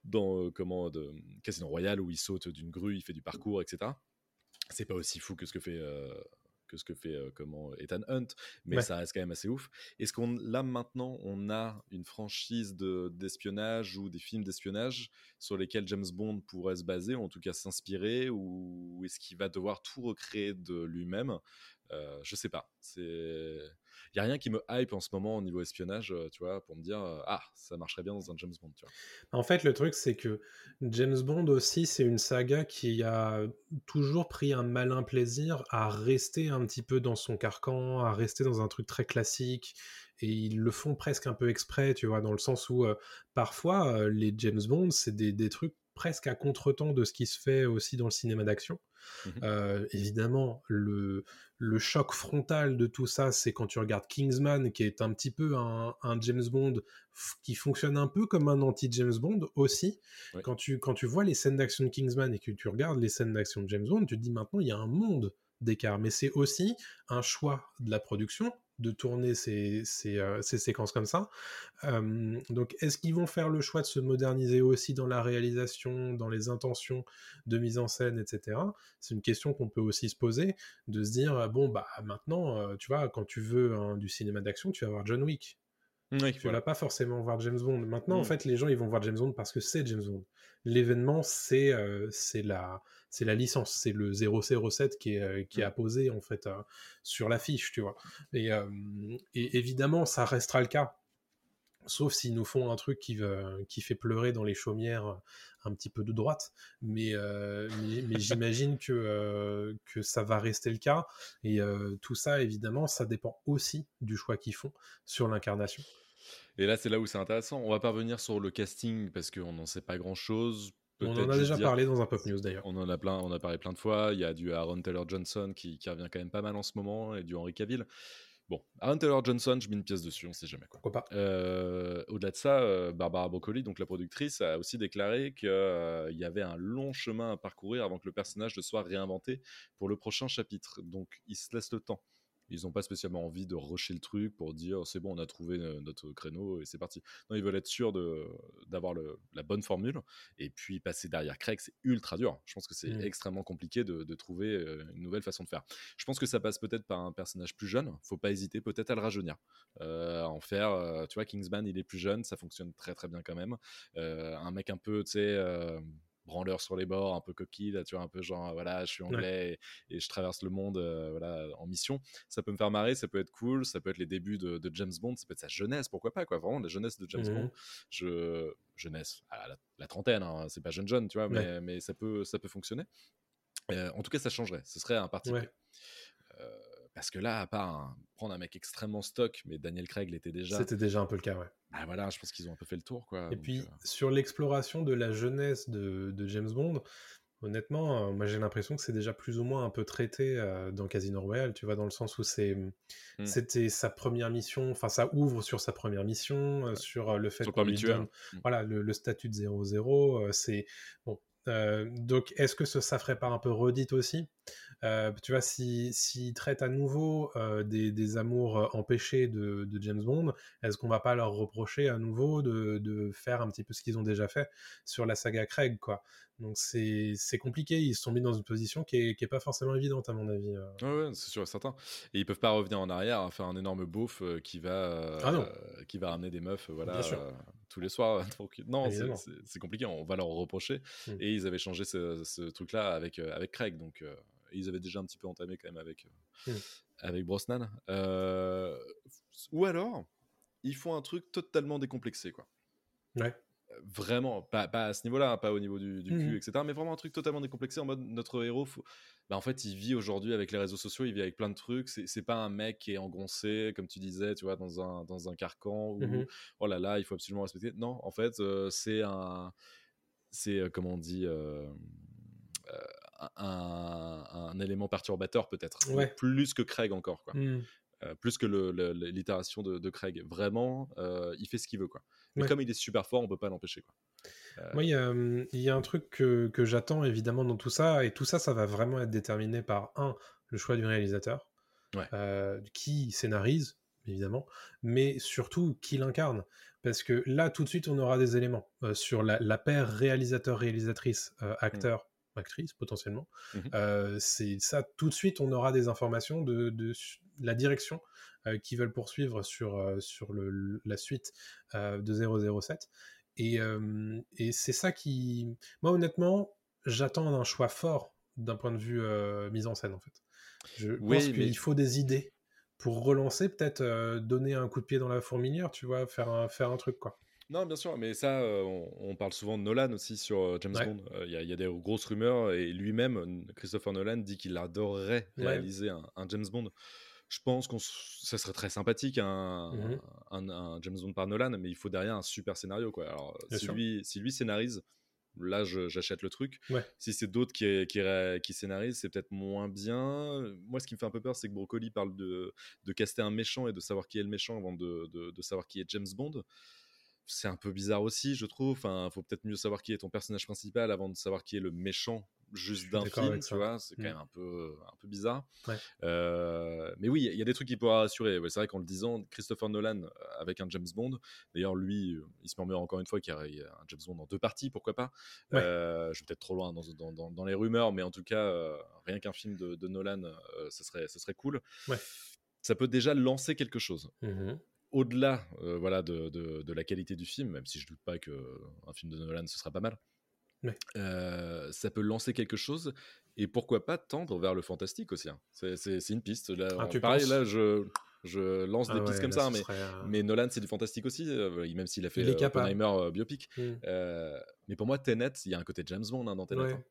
Speaker 5: dans euh, comment, de, Casino Royale, où il saute d'une grue, il fait du parcours, etc. C'est pas aussi fou que ce que fait, euh, que ce que fait euh, comment, Ethan Hunt, mais
Speaker 4: Ouais.
Speaker 5: ça reste quand même assez ouf. Est-ce qu'on là maintenant, on a une franchise de- d'espionnage ou des films d'espionnage sur lesquels James Bond pourrait se baser, ou en tout cas s'inspirer, ou est-ce qu'il va devoir tout recréer de lui-même Euh, Je sais pas. C'est, il y a rien qui me hype en ce moment au niveau espionnage, euh, tu vois, pour me dire euh, ah ça marcherait bien dans un James Bond, tu vois.
Speaker 4: En fait, le truc, c'est que James Bond aussi, c'est une saga qui a toujours pris un malin plaisir à rester un petit peu dans son carcan, à rester dans un truc très classique. Et ils le font presque un peu exprès, tu vois, dans le sens où parfois, les James Bond, c'est des, des trucs presque à contretemps de ce qui se fait aussi dans le cinéma d'action.
Speaker 5: Mhm.
Speaker 4: Euh, évidemment, le, le choc frontal de tout ça, c'est quand tu regardes Kingsman, qui est un petit peu un, un James Bond qui fonctionne un peu comme un anti-James Bond aussi.
Speaker 5: Ouais.
Speaker 4: Quand, tu, quand tu vois les scènes d'action de Kingsman et que tu regardes les scènes d'action de James Bond, tu te dis maintenant, il y a un monde d'écart. Mais c'est aussi un choix de la production de tourner euh, ces séquences comme ça. Donc, est-ce qu'ils vont faire le choix de se moderniser aussi dans la réalisation, dans les intentions de mise en scène, etc. C'est une question qu'on peut aussi se poser, de se dire, bon, bah maintenant, euh, tu vois, quand tu veux hein, du cinéma d'action, tu vas voir John Wick.
Speaker 5: Oui,
Speaker 4: Tu
Speaker 5: voilà.
Speaker 4: vas pas forcément voir James Bond. Maintenant, en
Speaker 5: Mm.
Speaker 4: fait, les gens, ils vont voir James Bond parce que c'est James Bond. L'événement, c'est euh, c'est la, c'est la licence, c'est le 007 qui est, euh, qui est
Speaker 5: Mm.
Speaker 4: apposé, en fait, euh, sur l'affiche, tu vois. Et, et évidemment, ça restera le cas. Sauf s'ils nous font un truc qui, fait pleurer dans les chaumières euh, un petit peu de droite. Mais, euh, mais, mais <laughs> j'imagine que, euh, que ça va rester le cas. Et euh, tout ça, évidemment, ça dépend aussi du choix qu'ils font sur l'incarnation.
Speaker 5: Et là, c'est là où c'est intéressant. On va pas revenir sur le casting parce qu'on n'en sait pas grand-chose.
Speaker 4: On en a déjà
Speaker 5: dire-
Speaker 4: parlé dans un Pop News d'ailleurs.
Speaker 5: On en a plein, on a parlé plein de fois. Il y a du Aaron Taylor Johnson qui, qui revient quand même pas mal en ce moment et du Henry Cavill. Bon, Aaron Taylor Johnson, je mets une pièce dessus, on sait jamais quoi.
Speaker 4: Pourquoi pas
Speaker 5: Euh, Au-delà de ça, euh, Barbara Broccoli, donc la productrice, a aussi déclaré qu'il y avait un long chemin à parcourir avant que le personnage ne soit réinventé pour le prochain chapitre. Donc, ils se laissent le temps. Ils n'ont pas spécialement envie de rusher le truc pour dire c'est bon, on a trouvé euh, notre créneau et c'est parti. Non, ils veulent être sûrs d'avoir la bonne formule. Et puis, passer derrière Craig, c'est ultra dur. Je pense que c'est
Speaker 4: Mm.
Speaker 5: extrêmement compliqué de, de trouver euh, une nouvelle façon de faire. Je pense que ça passe peut-être par un personnage plus jeune. Faut pas hésiter peut-être à le rajeunir. Euh, à en faire, euh, tu vois, Kingsman, il est plus jeune, ça fonctionne très très bien quand même. Euh, un mec un peu, tu sais, branleur sur les bords, un peu coquille, là, tu vois, un peu genre, voilà, je suis anglais et, et je traverse le monde, euh, voilà, en mission. Ça peut me faire marrer, ça peut être cool, ça peut être les débuts de, de James Bond, ça peut être sa jeunesse, pourquoi pas, quoi, vraiment, la jeunesse de James
Speaker 4: Mhm.
Speaker 5: Bond. Je, jeunesse, à la, la trentaine, hein, c'est pas jeune jeune, tu vois, mais,
Speaker 4: Ouais.
Speaker 5: mais ça peut, ça peut fonctionner. Euh, en tout cas, ça changerait. Ce serait un parti
Speaker 4: Ouais.
Speaker 5: Euh, parce que là, à part un- prendre un mec extrêmement stock, mais Daniel Craig l'était déjà.
Speaker 4: C'était déjà un peu le cas, ouais.
Speaker 5: Bah voilà, je pense qu'ils ont un peu fait le tour, quoi.
Speaker 4: Et
Speaker 5: donc,
Speaker 4: puis,
Speaker 5: euh,
Speaker 4: sur l'exploration de la jeunesse de, de James Bond, honnêtement, euh, moi j'ai l'impression que c'est déjà plus ou moins un peu traité euh, dans Casino Royale, tu vois, dans le sens où c'est,
Speaker 5: Hmm.
Speaker 4: c'était sa première mission, enfin ça ouvre sur sa première mission, euh, sur euh, le fait qu'on lui donne
Speaker 5: hein.
Speaker 4: voilà, le, le statut de 0-0, euh, c'est... Bon, euh, donc est-ce que ce, ça ferait pas un peu redite aussi? Euh, Tu vois, s'il si, traite à nouveau euh, des, des amours euh, empêchés de, de James Bond, est-ce qu'on va pas leur reprocher à nouveau de, de faire un petit peu ce qu'ils ont déjà fait sur la saga Craig, quoi? Donc c'est compliqué, ils se sont mis dans une position qui est, qui est pas forcément évidente à mon avis.
Speaker 5: Ouais, ouais, c'est sûr et certain. Et ils peuvent pas revenir en arrière à faire un énorme beauf qui va, euh,
Speaker 4: Ah
Speaker 5: qui va ramener des meufs, voilà, tous les soirs. <laughs> Donc, non, c'est- compliqué. On va leur reprocher.
Speaker 4: Mm.
Speaker 5: Et ils avaient changé ce, ce truc-là avec avec Craig, donc ils avaient déjà un petit peu entamé quand même avec euh,
Speaker 4: Mm.
Speaker 5: avec Brosnan. Euh, ou alors, ils font un truc totalement décomplexé, quoi.
Speaker 4: Ouais.
Speaker 5: Vraiment, pas, pas à ce niveau-là, hein, pas au niveau du, du
Speaker 4: Mhm.
Speaker 5: cul, etc. Mais vraiment un truc totalement décomplexé en mode notre héros, faut- bah, en fait, il vit aujourd'hui avec les réseaux sociaux, il vit avec plein de trucs. C'est pas un mec qui est engoncé, comme tu disais, tu vois, dans un, dans un carcan où
Speaker 4: Mhm.
Speaker 5: oh là là, il faut absolument respecter. Non, en fait, euh, c'est un. C'est, euh, comment on dit. euh, un, un élément perturbateur peut-être
Speaker 4: Ouais.
Speaker 5: plus que Craig encore quoi
Speaker 4: Hmm.
Speaker 5: Euh, plus que l'itération de, de Craig vraiment euh, il fait ce qu'il veut quoi mais
Speaker 4: Ouais.
Speaker 5: comme il est super fort on peut pas l'empêcher quoi
Speaker 4: Moi, il y, a, hum, il y a un truc que, que j'attends évidemment dans tout ça, et tout ça, ça va vraiment être déterminé par un, le choix du réalisateur.
Speaker 5: Ouais.
Speaker 4: euh, qui scénarise, évidemment, mais surtout qui l'incarne. Parce que là, tout de suite, on aura des éléments euh, sur la, la paire réalisateur-réalisatrice, euh, acteur, actrice, potentiellement.
Speaker 5: Mhm.
Speaker 4: Euh, c'est ça, tout de suite, on aura des informations de, la direction euh, qu'ils veulent poursuivre sur, euh, sur le, le- la suite de 007. Et, et c'est ça qui... Moi, honnêtement, j'attends un choix fort d'un point de vue mise en scène, en fait. Je
Speaker 5: Oui,
Speaker 4: pense
Speaker 5: mais-
Speaker 4: qu'il faut des idées pour relancer, peut-être donner un coup de pied dans la fourmilière, tu vois, faire un, faire un truc, quoi.
Speaker 5: Non, bien sûr, mais ça, euh, on, on parle souvent de Nolan aussi sur euh, James
Speaker 4: Ouais.
Speaker 5: Bond. Euh, Il y, a- il y a des grosses rumeurs et lui-même, Christopher Nolan, dit qu'il adorerait
Speaker 4: Ouais.
Speaker 5: réaliser un, un James Bond. Je pense que ça serait très sympathique un,
Speaker 4: Mhm.
Speaker 5: un- un James Bond par Nolan, mais il faut derrière un super scénario. Quoi. Alors,
Speaker 4: Bien
Speaker 5: si
Speaker 4: sûr.
Speaker 5: lui, si lui scénarise, là, j'achète le truc.
Speaker 4: Ouais.
Speaker 5: Si c'est d'autres qui, qui, scénarisent, c'est peut-être moins bien. Moi, ce qui me fait un peu peur, c'est que Broccoli parle de, de caster un méchant et de savoir qui est le méchant avant de, de- de savoir qui est James Bond. C'est un peu bizarre aussi, je trouve. Enfin, faut peut-être mieux savoir qui est ton personnage principal avant de savoir qui est le méchant juste d'un film, tu
Speaker 4: ça.
Speaker 5: vois. C'est quand
Speaker 4: Mm.
Speaker 5: même un peu, un peu bizarre.
Speaker 4: Ouais.
Speaker 5: Euh, mais oui, il y a des trucs qui pourraient rassurer. Ouais, c'est vrai qu'en le disant, Christopher Nolan euh, avec un James Bond, d'ailleurs, lui, euh, il se murmure encore une fois qu'il y aurait un James Bond en deux parties, pourquoi pas.
Speaker 4: Ouais.
Speaker 5: Euh, je vais peut-être trop loin dans, dans- dans- dans les rumeurs, mais en tout cas, euh, rien qu'un film de, de Nolan, ce, serait, ce serait cool. Ça peut déjà lancer quelque chose
Speaker 4: Mhm.
Speaker 5: Au-delà euh, voilà, de, de- de la qualité du film, même si je doute pas qu'un film de Nolan ce sera pas mal,
Speaker 4: Ouais.
Speaker 5: euh, ça peut lancer quelque chose et pourquoi pas tendre vers le fantastique aussi. hein. C'est- une piste. Là,
Speaker 4: Ah, tu
Speaker 5: pareil,
Speaker 4: penses?
Speaker 5: là, je, je lance
Speaker 4: Ah
Speaker 5: des
Speaker 4: ouais,
Speaker 5: pistes comme
Speaker 4: là,
Speaker 5: ça, mais,
Speaker 4: euh,
Speaker 5: mais Nolan, c'est du fantastique aussi, euh, même s'il a fait euh. Oppenheimer euh, biopic.
Speaker 4: Mm.
Speaker 5: Euh, mais pour moi, Tenet, il y a un côté James Bond hein, dans Tenet.
Speaker 4: Ouais.
Speaker 5: hein.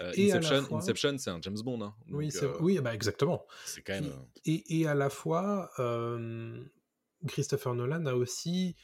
Speaker 5: Euh,
Speaker 4: Et
Speaker 5: Inception,
Speaker 4: fois-
Speaker 5: Inception, c'est un James Bond. hein.
Speaker 4: Oui,
Speaker 5: Donc,
Speaker 4: c'est
Speaker 5: euh,
Speaker 4: oui, bah exactement.
Speaker 5: c'est quand même.
Speaker 4: Et-
Speaker 5: euh,
Speaker 4: Et, et à la fois, euh, Christopher Nolan a aussi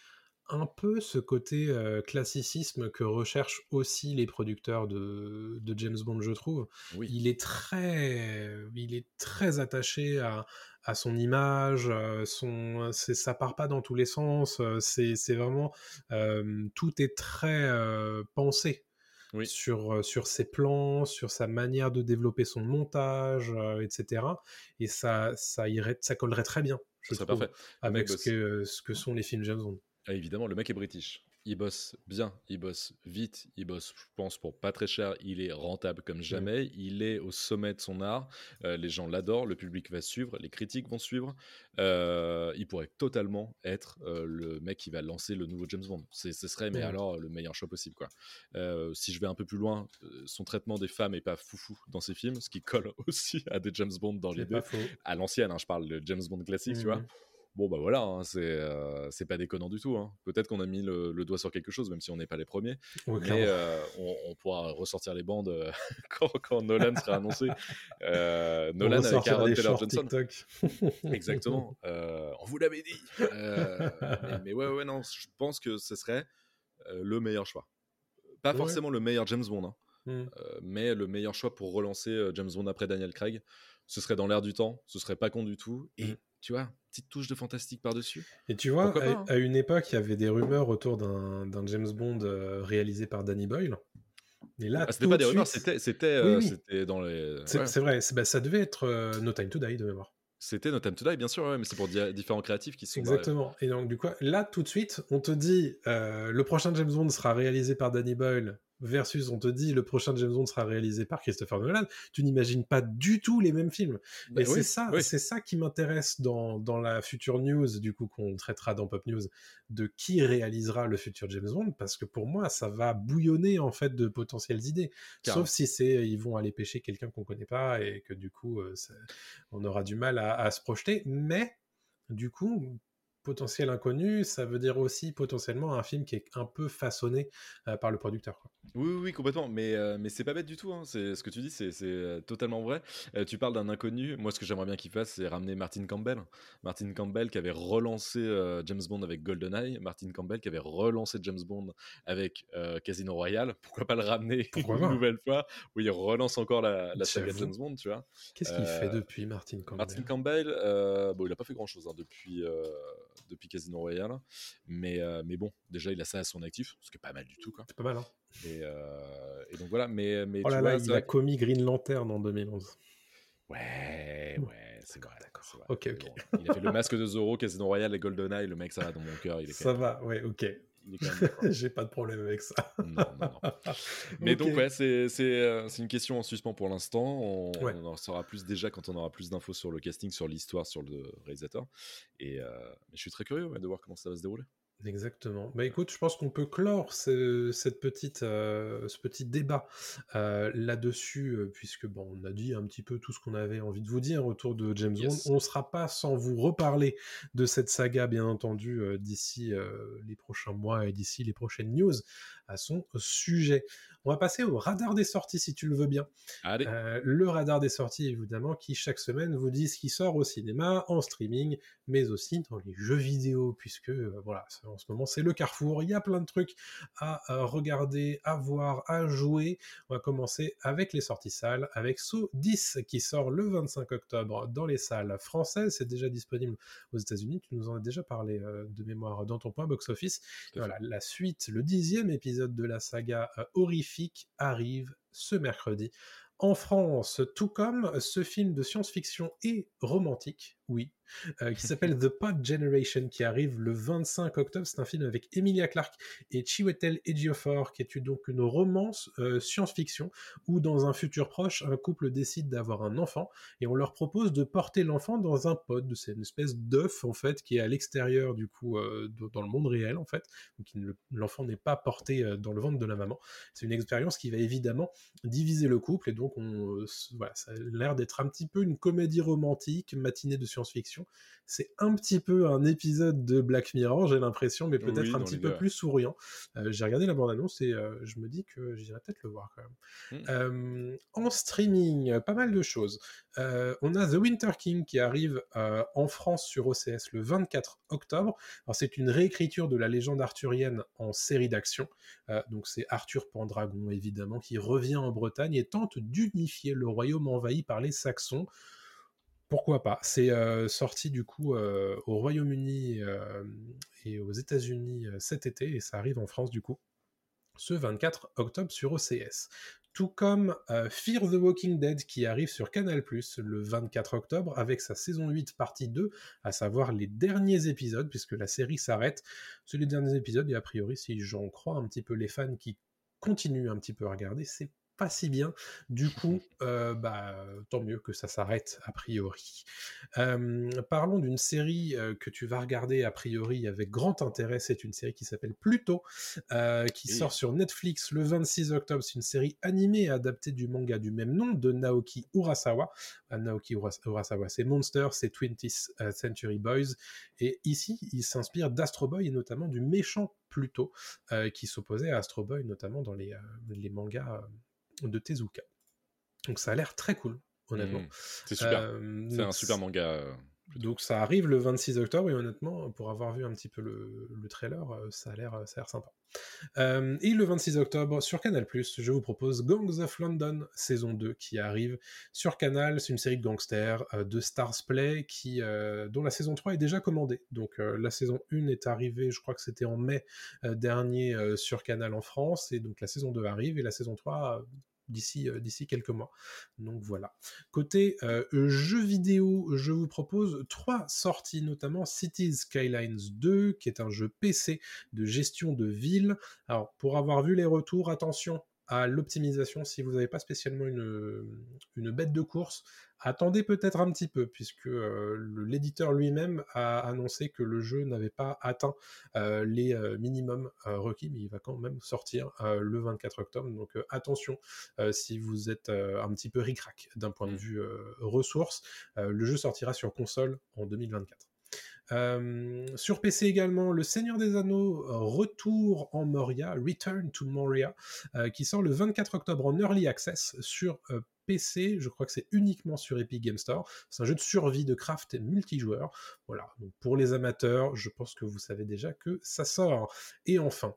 Speaker 4: un peu ce côté euh, classicisme que recherchent aussi les producteurs de, de James Bond, je trouve.
Speaker 5: oui.
Speaker 4: Il est très, il est très attaché à, à son image, euh, son, c'est, ça part pas dans tous les sens. euh, C'est, c'est vraiment, euh, tout est très euh, pensé
Speaker 5: Oui.
Speaker 4: sur, euh, sur ses plans, sur sa manière de développer son montage, euh, etc. Et ça, ça irait, ça collerait très bien, je
Speaker 5: serait
Speaker 4: trouve,
Speaker 5: parfait.
Speaker 4: avec
Speaker 5: mec
Speaker 4: ce que, ce que sont les films James Bond.
Speaker 5: Ah, évidemment, le mec est british. Il bosse bien, il bosse vite, il bosse, je pense, pour pas très cher. Il est rentable
Speaker 4: Mm.
Speaker 5: comme jamais. Il est au sommet de son art. Euh, les gens l'adorent, le public va suivre, les critiques vont suivre. Euh, il pourrait totalement être euh, le mec qui va lancer le nouveau James Bond. C'est- Ce serait, mais alors, le meilleur choix possible. Quoi. Si je vais un peu plus loin, son traitement des femmes est pas foufou dans ses films, ce qui colle <laughs> aussi à des James Bond dans
Speaker 4: pas faux.
Speaker 5: À l'ancienne, hein, je parle de James Bond classique, tu vois. Bon, bah voilà, hein, c'est euh, pas déconnant du tout. hein. Peut-être qu'on a mis le, le doigt sur quelque chose, même si on n'est pas les premiers. Mais euh, on, on pourra ressortir les bandes euh, <laughs> quand, quand Nolan sera annoncé. Euh, Nolan avec Aaron Taylor Johnson. <laughs> Exactement. On vous l'avait dit. Mais, mais ouais, ouais, non, je pense que ce serait le meilleur choix. Pas
Speaker 4: Ouais.
Speaker 5: forcément le meilleur James Bond, hein,
Speaker 4: Mm.
Speaker 5: euh, mais le meilleur choix pour relancer James Bond après Daniel Craig. Ce serait dans l'air du temps, ce serait pas con du tout. Et
Speaker 4: Mm.
Speaker 5: Tu vois, petite touche de fantastique par-dessus.
Speaker 4: Et tu vois,
Speaker 5: Pourquoi
Speaker 4: à,
Speaker 5: pas, hein.
Speaker 4: à une époque, il y avait des rumeurs autour d'un James Bond euh, réalisé par Danny Boyle. Et là,
Speaker 5: Ah, c'était pas
Speaker 4: de
Speaker 5: des rumeurs, c'était c'était
Speaker 4: Oui,
Speaker 5: euh,
Speaker 4: oui.
Speaker 5: c'était dans les.
Speaker 4: C'est
Speaker 5: ouais.
Speaker 4: c'est vrai, bah, ça devait être euh, No Time to Die de mémoire.
Speaker 5: C'était No Time to Die, bien sûr, ouais, mais c'est pour di- différents créatifs qui sont.
Speaker 4: Exactement. Et donc, du coup, là, tout de suite, on te dit euh, le prochain James Bond sera réalisé par Danny Boyle versus on te dit le prochain James Bond sera réalisé par Christopher Nolan. Tu n'imagines pas du tout les mêmes films.
Speaker 5: Bah
Speaker 4: et
Speaker 5: oui,
Speaker 4: c'est ça,
Speaker 5: oui.
Speaker 4: c'est ça qui m'intéresse dans, dans la future news, du coup, qu'on traitera dans Pop News, de qui réalisera le futur James Bond, parce que pour moi, ça va bouillonner, en fait, de potentielles idées. Sauf si c'est, ils vont aller pêcher quelqu'un qu'on connaît pas et que, du coup, euh, on aura du mal à, à se projeter. Mais, du coup, potentiel inconnu, ça veut dire aussi potentiellement un film qui est un peu façonné euh, par le producteur. quoi.
Speaker 5: Oui, oui, oui, complètement. Mais, euh, mais c'est pas bête du tout. hein. C'est ce que tu dis, c'est euh, totalement vrai. Tu parles d'un inconnu. Moi, ce que j'aimerais bien qu'il fasse, c'est ramener Martin Campbell. Martin Campbell qui avait relancé James Bond avec GoldenEye. Martin Campbell qui avait relancé James Bond avec Casino Royale. Pourquoi pas le ramener <laughs>
Speaker 4: Pourquoi
Speaker 5: une nouvelle fois? Où il relance encore la, la saga. James Bond, tu vois.
Speaker 4: Qu'est-ce qu'il fait depuis Martin Campbell?
Speaker 5: Martin Campbell, bon, il a pas fait grand chose depuis, depuis Casino Royale, mais, euh, mais bon, déjà il a ça à son actif, ce qui est pas mal du tout. Quoi.
Speaker 4: C'est pas mal, hein
Speaker 5: Et, euh, et donc voilà, mais, mais
Speaker 4: Oh
Speaker 5: tu
Speaker 4: là
Speaker 5: vois,
Speaker 4: là, il a commis Green Lantern en 2011.
Speaker 5: Ouais, ouais, c'est vrai.
Speaker 4: d'accord.
Speaker 5: vrai.
Speaker 4: Ok, ok.
Speaker 5: bon, il a fait le masque de Zoro, Casino Royale et GoldenEye. Le mec, ça va dans mon cœur. Il est
Speaker 4: Ça va, ouais, ok. <laughs> J'ai pas de problème avec ça.
Speaker 5: Non, non, non. <laughs> Mais donc, ouais, c'est c'est, euh, c'est une question en suspens pour l'instant. On,
Speaker 4: Ouais.
Speaker 5: on en saura plus déjà quand on aura plus d'infos sur le casting, sur l'histoire, sur le réalisateur. Et euh, mais je suis très curieux ouais, de voir comment ça va se dérouler.
Speaker 4: Exactement. Bah écoute, je pense qu'on peut clore ce, cette petite, euh, ce petit débat euh, là-dessus, euh, puisque bon, on a dit un petit peu tout ce qu'on avait envie de vous dire autour de James
Speaker 5: Yes.
Speaker 4: Bond. On ne sera pas sans vous reparler de cette saga, bien entendu, d'ici les prochains mois et d'ici les prochaines news à son sujet. On va passer au radar des sorties, si tu le veux bien.
Speaker 5: Allez,
Speaker 4: Euh, le radar des sorties, évidemment, qui chaque semaine vous dit ce qui sort au cinéma, en streaming, mais aussi dans les jeux vidéo, puisque euh, voilà, en ce moment c'est le carrefour. Il y a plein de trucs à euh, regarder, à voir, à jouer. On va commencer avec les sorties salles, avec Saw 10 qui sort le 25 octobre dans les salles françaises. C'est déjà disponible aux États-Unis. Tu nous en as déjà parlé de mémoire dans ton point
Speaker 5: à fait.
Speaker 4: Voilà, la suite, le dixième épisode de la saga euh, horrifique arrive ce mercredi. En France, tout comme ce film de science-fiction et romantique, oui, euh, qui <laughs> s'appelle The Pod Generation, qui arrive le 25 octobre. C'est un film avec Emilia Clarke et Chiwetel Ejiofor, qui est une- donc une romance euh, science-fiction où, dans un futur proche, un couple décide d'avoir un enfant et on leur propose de porter l'enfant dans un pod. C'est une espèce d'œuf en fait qui est à l'extérieur du coup euh, dans le monde réel en fait. Donc l'enfant n'est pas porté dans le ventre de la maman. C'est une expérience qui va évidemment diviser le couple et donc on, voilà, ça a l'air d'être un petit peu une comédie romantique, matinée de science-fiction. C'est un petit peu un épisode de Black Mirror, j'ai l'impression, mais peut-être
Speaker 5: Oui,
Speaker 4: un petit peu plus souriant. Euh, j'ai regardé la bande-annonce et euh, je me dis que j'irai peut-être le voir quand même.
Speaker 5: Mm.
Speaker 4: Euh, en streaming, pas mal de choses. On a The Winter King qui arrive en France sur OCS le 24 octobre. Alors c'est une réécriture de la légende arthurienne en série d'action. Donc c'est Arthur Pendragon évidemment qui revient en Bretagne et tente d'unifier le royaume envahi par les Saxons. Pourquoi pas C'est sorti du coup au Royaume-Uni et aux États-Unis cet été et ça arrive en France du coup ce 24 octobre sur OCS. Tout comme Fear the Walking Dead qui arrive sur Canal le 24 octobre avec sa saison 8 partie 2, à savoir les derniers épisodes, puisque la série s'arrête. C'est les derniers épisodes et a priori, si j'en crois un petit peu les fans qui continuent un petit peu à regarder, c'est pas si bien. Du coup, <laughs> euh, bah, tant mieux que ça s'arrête a priori. Euh, parlons d'une série euh, que tu vas regarder a priori avec grand intérêt. C'est une série qui s'appelle Pluto, qui
Speaker 5: Oui.
Speaker 4: sort sur Netflix le 26 octobre. C'est une série animée adaptée du manga du même nom de Naoki Urasawa. Naoki Uras- Urasawa, c'est Monster, c'est 20th euh, Century Boys. Et ici, il s'inspire d'Astro Boy et notamment du méchant Pluto, qui s'opposait à Astro Boy, notamment dans les, les mangas de Tezuka. Donc ça a l'air très cool, honnêtement.
Speaker 5: Mm. C'est super.
Speaker 4: Euh,
Speaker 5: c'est un super manga. euh,
Speaker 4: donc ça arrive le 26 octobre et honnêtement, pour avoir vu un petit peu le, le trailer, euh, ça a l'air ça a l'air sympa. Euh, et le 26 octobre sur Canal+, je vous propose Gangs of London saison 2 qui arrive sur Canal. C'est une série de gangsters euh, de Stars Play qui euh, dont la saison 3 est déjà commandée. Donc la saison 1 est arrivée, je crois que c'était en mai dernier sur Canal en France et donc la saison 2 arrive et la saison 3 euh, d'ici euh, d'ici quelques mois. Donc voilà. Côté euh, jeux vidéo, je vous propose trois sorties, notamment Cities Skylines 2, qui est un jeu PC de gestion de ville. Alors, pour avoir vu les retours, attention à l'optimisation si vous n'avez pas spécialement une, une bête de course. Attendez peut-être un petit peu, puisque euh, l'éditeur lui-même a annoncé que le jeu n'avait pas atteint euh, les euh, minimums euh, requis, mais il va quand même sortir euh, le 24 octobre. Donc euh, attention euh, si vous êtes euh, un petit peu ric-rac d'un point de
Speaker 5: Mm.
Speaker 4: vue euh, ressources. Euh, le jeu sortira sur console en 2024. Euh, sur PC également, Le Seigneur des Anneaux, Retour en Moria, Return to Moria, euh, qui sort le 24 octobre en Early Access sur euh, PC. Je crois que c'est uniquement sur Epic Game Store. C'est un jeu de survie, de craft et multijoueur. Voilà, donc pour les amateurs, je pense que vous savez déjà que ça sort. Et enfin,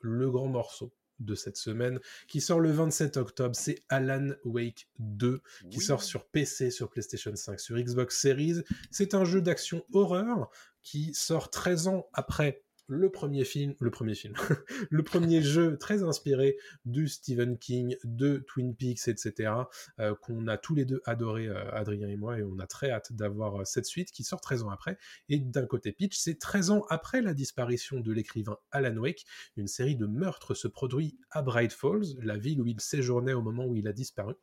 Speaker 4: le grand morceau de cette semaine qui sort le 27 octobre, c'est Alan Wake 2 qui
Speaker 5: oui.
Speaker 4: sort sur PC, sur PlayStation 5, sur Xbox Series. C'est un jeu d'action horreur qui sort 13 ans après le premier film, le premier film, <laughs> le premier jeu très inspiré du Stephen King, de Twin Peaks, etc., euh, qu'on a tous les deux adoré, euh, Adrien et moi, et on a très hâte d'avoir euh, cette suite qui sort 13 ans après. Et d'un côté pitch, c'est 13 ans après la disparition de l'écrivain Alan Wake, une série de meurtres se produit à Bright Falls, la ville où il séjournait au moment où il a disparu,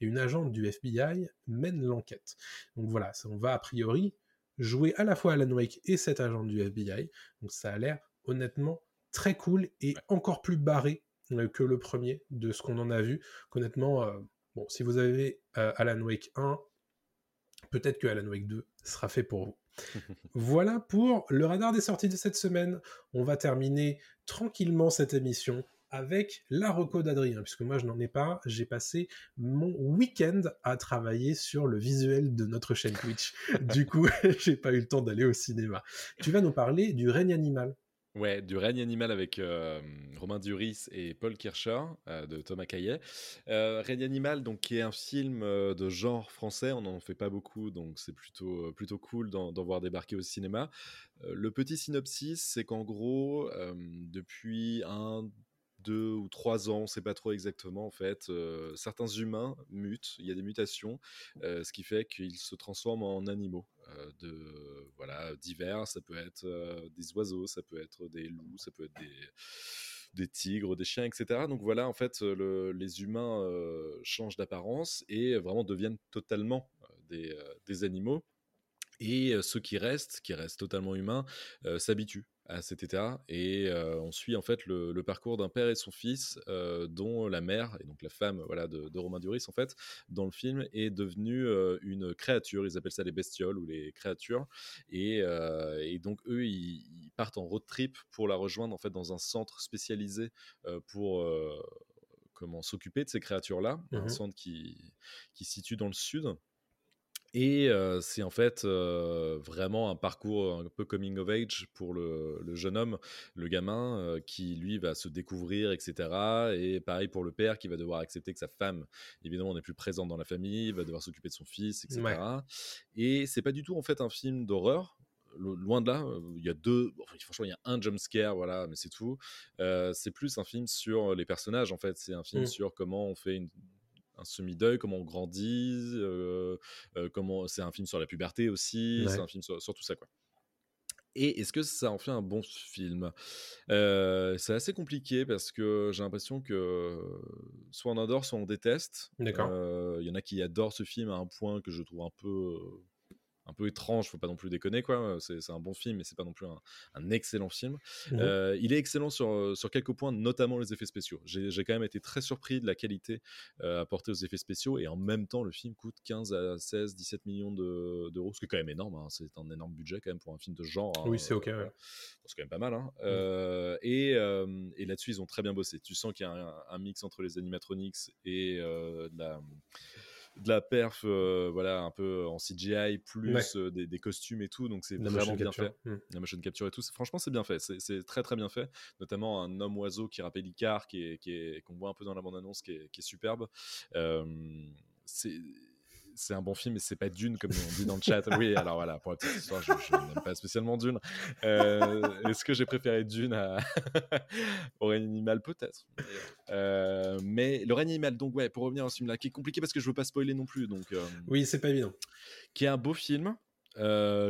Speaker 4: et une agente du FBI mène l'enquête. Donc voilà, on va a priori jouer à la fois Alan Wake et cet agent du FBI. Donc ça a l'air honnêtement très cool et encore plus barré euh, que le premier de ce qu'on en a vu. Honnêtement, euh, bon, si vous avez euh, Alan Wake 1, peut-être que Alan Wake 2 sera fait pour vous. <laughs> voilà pour le radar des sorties de cette semaine. On va terminer tranquillement cette émission avec la reco d'Adrien, puisque moi je n'en ai pas, j'ai passé mon week-end à travailler sur le visuel de notre chaîne Twitch. <laughs> du coup, <laughs> j'ai pas eu le temps d'aller au cinéma. Tu vas nous parler du règne animal.
Speaker 5: Ouais, du règne animal avec euh, Romain Duris et Paul Kircher euh, de Thomas Caillet. Euh, règne animal, donc qui est un film de genre français, on n'en fait pas beaucoup, donc c'est plutôt plutôt cool d'en voir débarquer au cinéma. le petit synopsis, c'est qu'en gros, depuis un deux ou trois ans, on ne sait pas trop exactement en fait. certains humains mutent, il y a des mutations, ce qui fait qu'ils se transforment en animaux de voilà divers. Ça peut être des oiseaux, ça peut être des loups, ça peut être des tigres, des chiens, etc. Donc voilà, en fait, les humains changent d'apparence et vraiment deviennent totalement des, animaux. Et ceux qui restent, qui restent totalement humains, s'habituent à cet état et on suit en fait le, parcours d'un père et son fils dont la mère et donc la femme voilà de, Romain Duris en fait dans le film est devenue une créature. Ils appellent ça les bestioles ou les créatures et, donc eux ils, partent en road trip pour la rejoindre en fait dans un centre spécialisé pour comment s'occuper de ces créatures là un mmh centre qui qui se situe dans le sud et c'est en fait vraiment un parcours un peu coming of age pour le, jeune homme, le gamin, qui lui va se découvrir, etc. Et pareil pour le père qui va devoir accepter que sa femme, évidemment, n'est plus présente dans la famille, va devoir s'occuper de son fils, etc. Et c'est pas du tout en fait un film d'horreur, loin de là. Il y a deux, franchement, il y a un jump scare, voilà, mais c'est tout. c'est plus un film sur les personnages, en fait. C'est un film mmh. sur comment on fait une, un semi-deuil, comment on grandit, euh, euh, comment c'est un film sur la puberté aussi, c'est un film sur, tout ça quoi. Et est-ce que ça en fait un bon film? Euh, C'est assez compliqué parce que j'ai l'impression que soit on adore, soit on déteste. D'accord. Il y en a qui adorent ce film à un point que je trouve un peu un peu étrange, faut pas non plus déconner quoi. C'est un bon film, mais c'est pas non plus un, excellent film. Mmh euh, il est excellent sur, euh, sur quelques points, notamment les effets spéciaux. J'ai quand même été très surpris de la qualité euh, apportée aux effets spéciaux et en même temps, le film coûte 15 à 16, 17 millions d'euros, ce qui est quand même énorme. Hein. C'est un énorme budget quand même pour un film de genre.
Speaker 4: Hein, oui, c'est ok.
Speaker 5: C'est quand même pas mal. Hein. Mmh. et, et là-dessus, ils ont très bien bossé. Tu sens qu'il y a un, un, mix entre les animatronics et la de la perf, euh, voilà, un peu en CGI, plus euh, des, costumes et tout, donc c'est vraiment bien fait. Hmm. La motion capture et tout, franchement, c'est bien fait, c'est très très bien fait, notamment un homme oiseau qui rappelle Icar, qui est, qu'on voit un peu dans la bande-annonce, qui, qui est, superbe. Euh, c'est c'est un bon film, mais c'est pas Dune comme on dit dans le chat. Oui, alors voilà, pour la petite histoire, je, n'aime pas spécialement Dune. Euh, est-ce que j'ai préféré Dune à... <laughs> au règne animal Peut-être. Euh, mais le règne animal, donc ouais, pour revenir à ce film-là, qui est compliqué parce que je veux pas spoiler non plus. Donc, euh,
Speaker 4: oui, c'est pas évident.
Speaker 5: Qui est un beau film,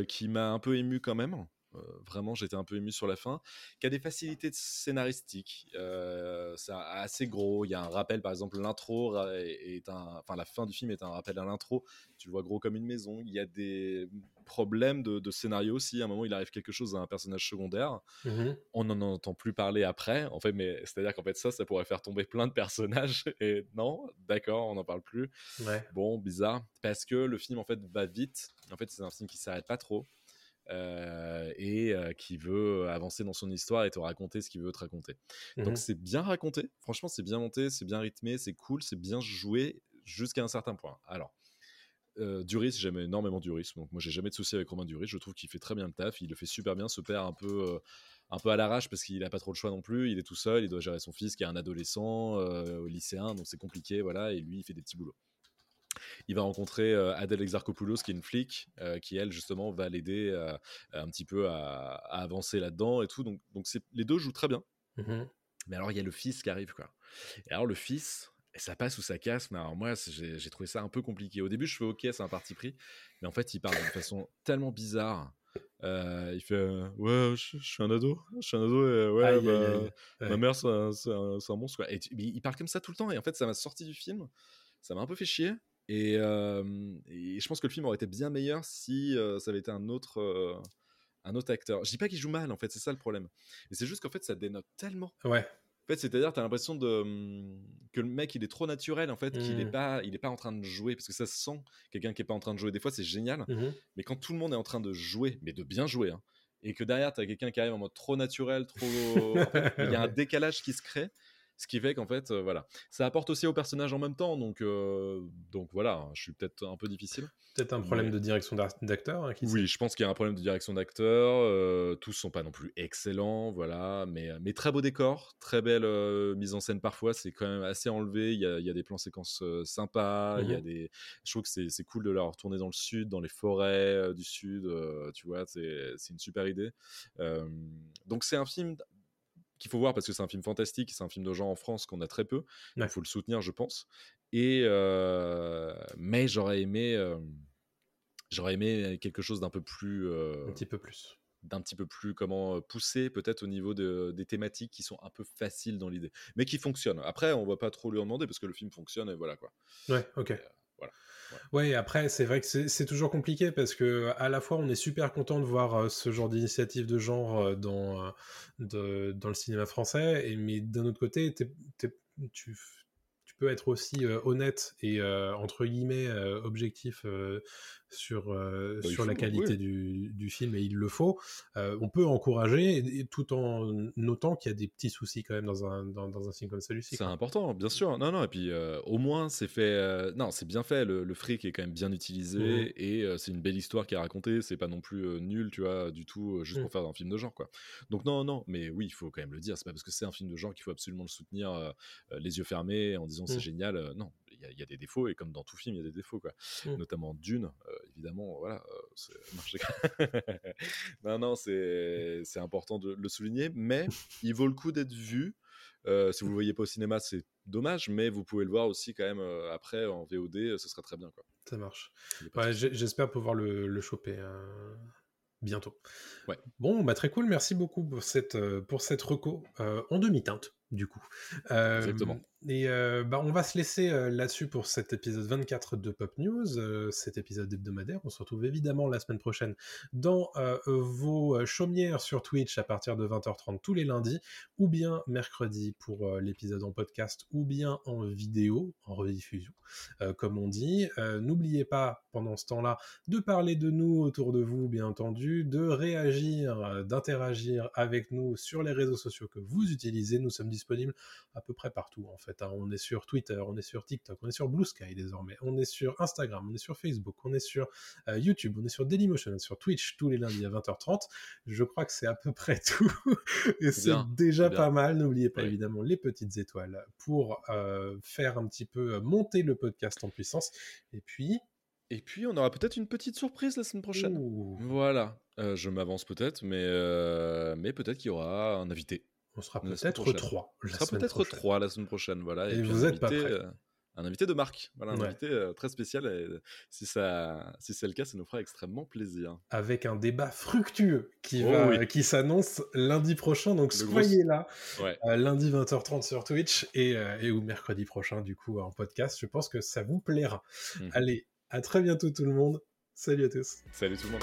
Speaker 5: qui m'a un peu ému quand même. Euh, vraiment, j'étais un peu ému sur la fin, qui a des facilités scénaristiques. Euh, c'est assez gros. Il y a un rappel, par exemple, l'intro est un, enfin la fin du film est un rappel à l'intro. Tu le vois gros comme une maison. Il y a des problèmes de, scénario aussi. À un moment, il arrive quelque chose à un personnage secondaire. Mmh On n'en entend plus parler après. En fait, mais c'est-à-dire qu'en fait ça, ça pourrait faire tomber plein de personnages. <laughs> Et non, d'accord, on n'en parle plus. Bon, bizarre, parce que le film en fait va vite. En fait, c'est un film qui s'arrête pas trop. Euh, et euh, qui veut avancer dans son histoire et te raconter ce qu'il veut te raconter. Donc mmh c'est bien raconté, franchement c'est bien monté, c'est bien rythmé, c'est cool, c'est bien joué jusqu'à un certain point. Alors, euh, Duris, j'aime énormément Duris, donc moi j'ai jamais de souci avec Romain Duris, je trouve qu'il fait très bien le taf, il le fait super bien, ce père un peu, euh, un peu à l'arrache parce qu'il a pas trop le choix non plus, il est tout seul, il doit gérer son fils qui est un adolescent, lycéen, donc c'est compliqué, voilà, et lui il fait des petits boulots. Il va rencontrer euh, Adèle Exarchopoulos, qui est une flic, euh, qui elle justement va l'aider euh, un petit peu à, à avancer là-dedans et tout. Donc, les deux jouent très bien.
Speaker 4: Mhm.
Speaker 5: Mais alors il y a le fils qui arrive quoi. Et alors le fils, ça passe ou ça casse. Mais alors moi j'ai trouvé ça un peu compliqué. Au début je fais ok, c'est un parti pris, mais en fait il parle d'une façon tellement bizarre. Euh, il fait euh, ouais, je, je suis un ado, je suis un ado et ouais,
Speaker 4: Aïe, aïe,
Speaker 5: bah,
Speaker 4: aïe. Ouais.
Speaker 5: ma mère c'est un, monstre quoi. Et tu- mais il parle comme ça tout le temps et en fait ça m'a sorti du film, ça m'a un peu fait chier. Et, et je pense que le film aurait été bien meilleur si ça avait été un autre, un autre acteur. Je dis pas qu'il joue mal en fait, c'est ça le problème. Et c'est juste qu'en fait ça dénote tellement.
Speaker 4: Ouais.
Speaker 5: En fait, c'est-à-dire, tu as l'impression de, que le mec, il est trop naturel, en fait, qu'il n'est
Speaker 4: Mm.
Speaker 5: pas, il est pas en train de jouer, parce que ça se sent, quelqu'un qui est pas en train de jouer. Des fois, c'est génial,
Speaker 4: Mhm.
Speaker 5: mais quand tout le monde est en train de jouer, mais de bien jouer, hein, et que derrière, tu as quelqu'un qui arrive en mode trop naturel, trop... en fait, il y a un <laughs> décalage qui se crée, ce qui fait qu'en fait, euh, voilà. Ça apporte aussi au personnage en même temps, donc, euh, donc voilà, hein, je suis peut-être un peu difficile.
Speaker 4: Peut-être un problème
Speaker 5: Mais-
Speaker 4: de direction d'acteur. hein.
Speaker 5: Oui, je pense qu'il y a un problème de direction d'acteur. euh, tous sont pas non plus excellents, voilà. Mais, euh, mais très beau décor, très belle mise en scène parfois. C'est quand même assez enlevé. Il y a, il y a des plans séquences sympas. Il y a
Speaker 4: Mhm.
Speaker 5: des. Je trouve que c'est c'est cool de leur retourner dans le sud, dans les forêts du sud. tu vois, c'est c'est une super idée. Donc c'est un film qu'il faut voir parce que c'est un film fantastique. C'est un film de genre en France qu'on a très peu. Il
Speaker 4: Ouais.
Speaker 5: faut le soutenir, je pense. Et euh, mais j'aurais aimé. euh, J'aurais aimé quelque chose d'un peu plus, euh,
Speaker 4: Un petit peu plus.
Speaker 5: d'un petit peu plus comment poussé, peut-être au niveau de- des thématiques qui sont un peu faciles dans l'idée, mais qui fonctionnent. Après, on va pas trop lui en demander parce que le film fonctionne et voilà quoi.
Speaker 4: Ouais, ok.
Speaker 5: Voilà.
Speaker 4: Ouais, après, c'est vrai que c'est toujours compliqué parce que à la fois, on est super content de voir euh, ce genre d'initiative de genre euh, dans, euh, dans le cinéma français, mais d'un autre côté, tu, peux être aussi honnête et entre guillemets objectif sur, euh,
Speaker 5: Bah,
Speaker 4: sur la
Speaker 5: faut,
Speaker 4: qualité
Speaker 5: oui.
Speaker 4: du, du film, et il le faut. Euh, on peut encourager, et- et tout en notant qu'il y a des petits soucis quand même dans un, dans, dans un film comme celui-ci.
Speaker 5: C'est important, bien sûr. Non, non, et puis euh, au moins c'est fait. non, c'est bien fait. Le, le fric est quand même bien utilisé
Speaker 4: Mhm.
Speaker 5: et c'est une belle histoire qui est racontée. C'est pas non plus nul, tu vois, du tout, juste
Speaker 4: Mhm.
Speaker 5: pour faire un film de genre, quoi. Donc non, non, mais oui, il faut quand même le dire. C'est pas parce que c'est un film de genre qu'il faut absolument le soutenir les yeux fermés en disant c'est
Speaker 4: Mhm.
Speaker 5: génial. Non, y, a- il y a des défauts et comme dans tout film, il y a des défauts, quoi.
Speaker 4: Mhm.
Speaker 5: Notamment Dune, euh, évidemment. Voilà. euh, <laughs> non, non, non, c'est important de le souligner, mais il vaut le coup d'être vu. Euh, si vous le voyez pas au cinéma, c'est dommage, mais vous pouvez le voir aussi quand même euh, après en VOD, euh, ce serait très bien. Quoi.
Speaker 4: Ça marche. Ouais, J'espère pouvoir le, le choper bientôt.
Speaker 5: Ouais.
Speaker 4: Bon, bah très cool. Merci beaucoup pour cette, pour cette reco en demi-teinte, du coup.
Speaker 5: Exactement.
Speaker 4: Et euh, bah, on va se laisser euh, là-dessus pour cet épisode 24 de Pop News, euh, cet épisode hebdomadaire. On se retrouve évidemment la semaine prochaine dans vos chaumières sur Twitch à partir de 20h30 tous les lundis, ou bien mercredi pour l'épisode en podcast, ou bien en vidéo, en rediffusion, comme on dit. N'oubliez pas, pendant ce temps-là, de parler de nous autour de vous, bien entendu, de réagir, d'interagir avec nous sur les réseaux sociaux que vous utilisez. Nous sommes disponibles à peu près partout, en fait. Hein. On est sur Twitter, on est sur TikTok, on est sur Blue Sky désormais, on est sur Instagram, on est sur Facebook, on est sur euh, YouTube, on est sur Dailymotion, on est sur Twitch tous les lundis à 20h30. Je crois que c'est à peu près <laughs> tout. Et c'est déjà
Speaker 5: bien.
Speaker 4: pas mal. N'oubliez pas
Speaker 5: Oui.
Speaker 4: évidemment les petites étoiles pour euh, faire un petit peu euh, monter le podcast en puissance. Et puis,
Speaker 5: Et puis, on aura peut-être une petite surprise la semaine prochaine.
Speaker 4: ouh,
Speaker 5: Voilà, Euh, je m'avance peut-être, mais, euh, mais peut-être qu'il y aura un invité.
Speaker 4: On sera peut-être trois.
Speaker 5: On sera peut-être trois la semaine prochaine. Voilà.
Speaker 4: Et vous
Speaker 5: un
Speaker 4: êtes pas
Speaker 5: invité,
Speaker 4: prêts.
Speaker 5: euh, un invité de marque, voilà, un
Speaker 4: Ouais.
Speaker 5: invité euh, très spécial. Et si, ça, si c'est le cas, ça nous fera extrêmement plaisir.
Speaker 4: Avec un débat fructueux qui,
Speaker 5: Oh
Speaker 4: va,
Speaker 5: oui.
Speaker 4: qui s'annonce lundi prochain. Donc
Speaker 5: Le gros-
Speaker 4: soyez là.
Speaker 5: Ouais.
Speaker 4: Euh, lundi 20h30 sur Twitch et, euh, et ou mercredi prochain du coup en podcast. Je pense que ça vous plaira.
Speaker 5: Mhm.
Speaker 4: Allez, à très bientôt tout le monde. Salut à tous.
Speaker 5: Salut tout le monde.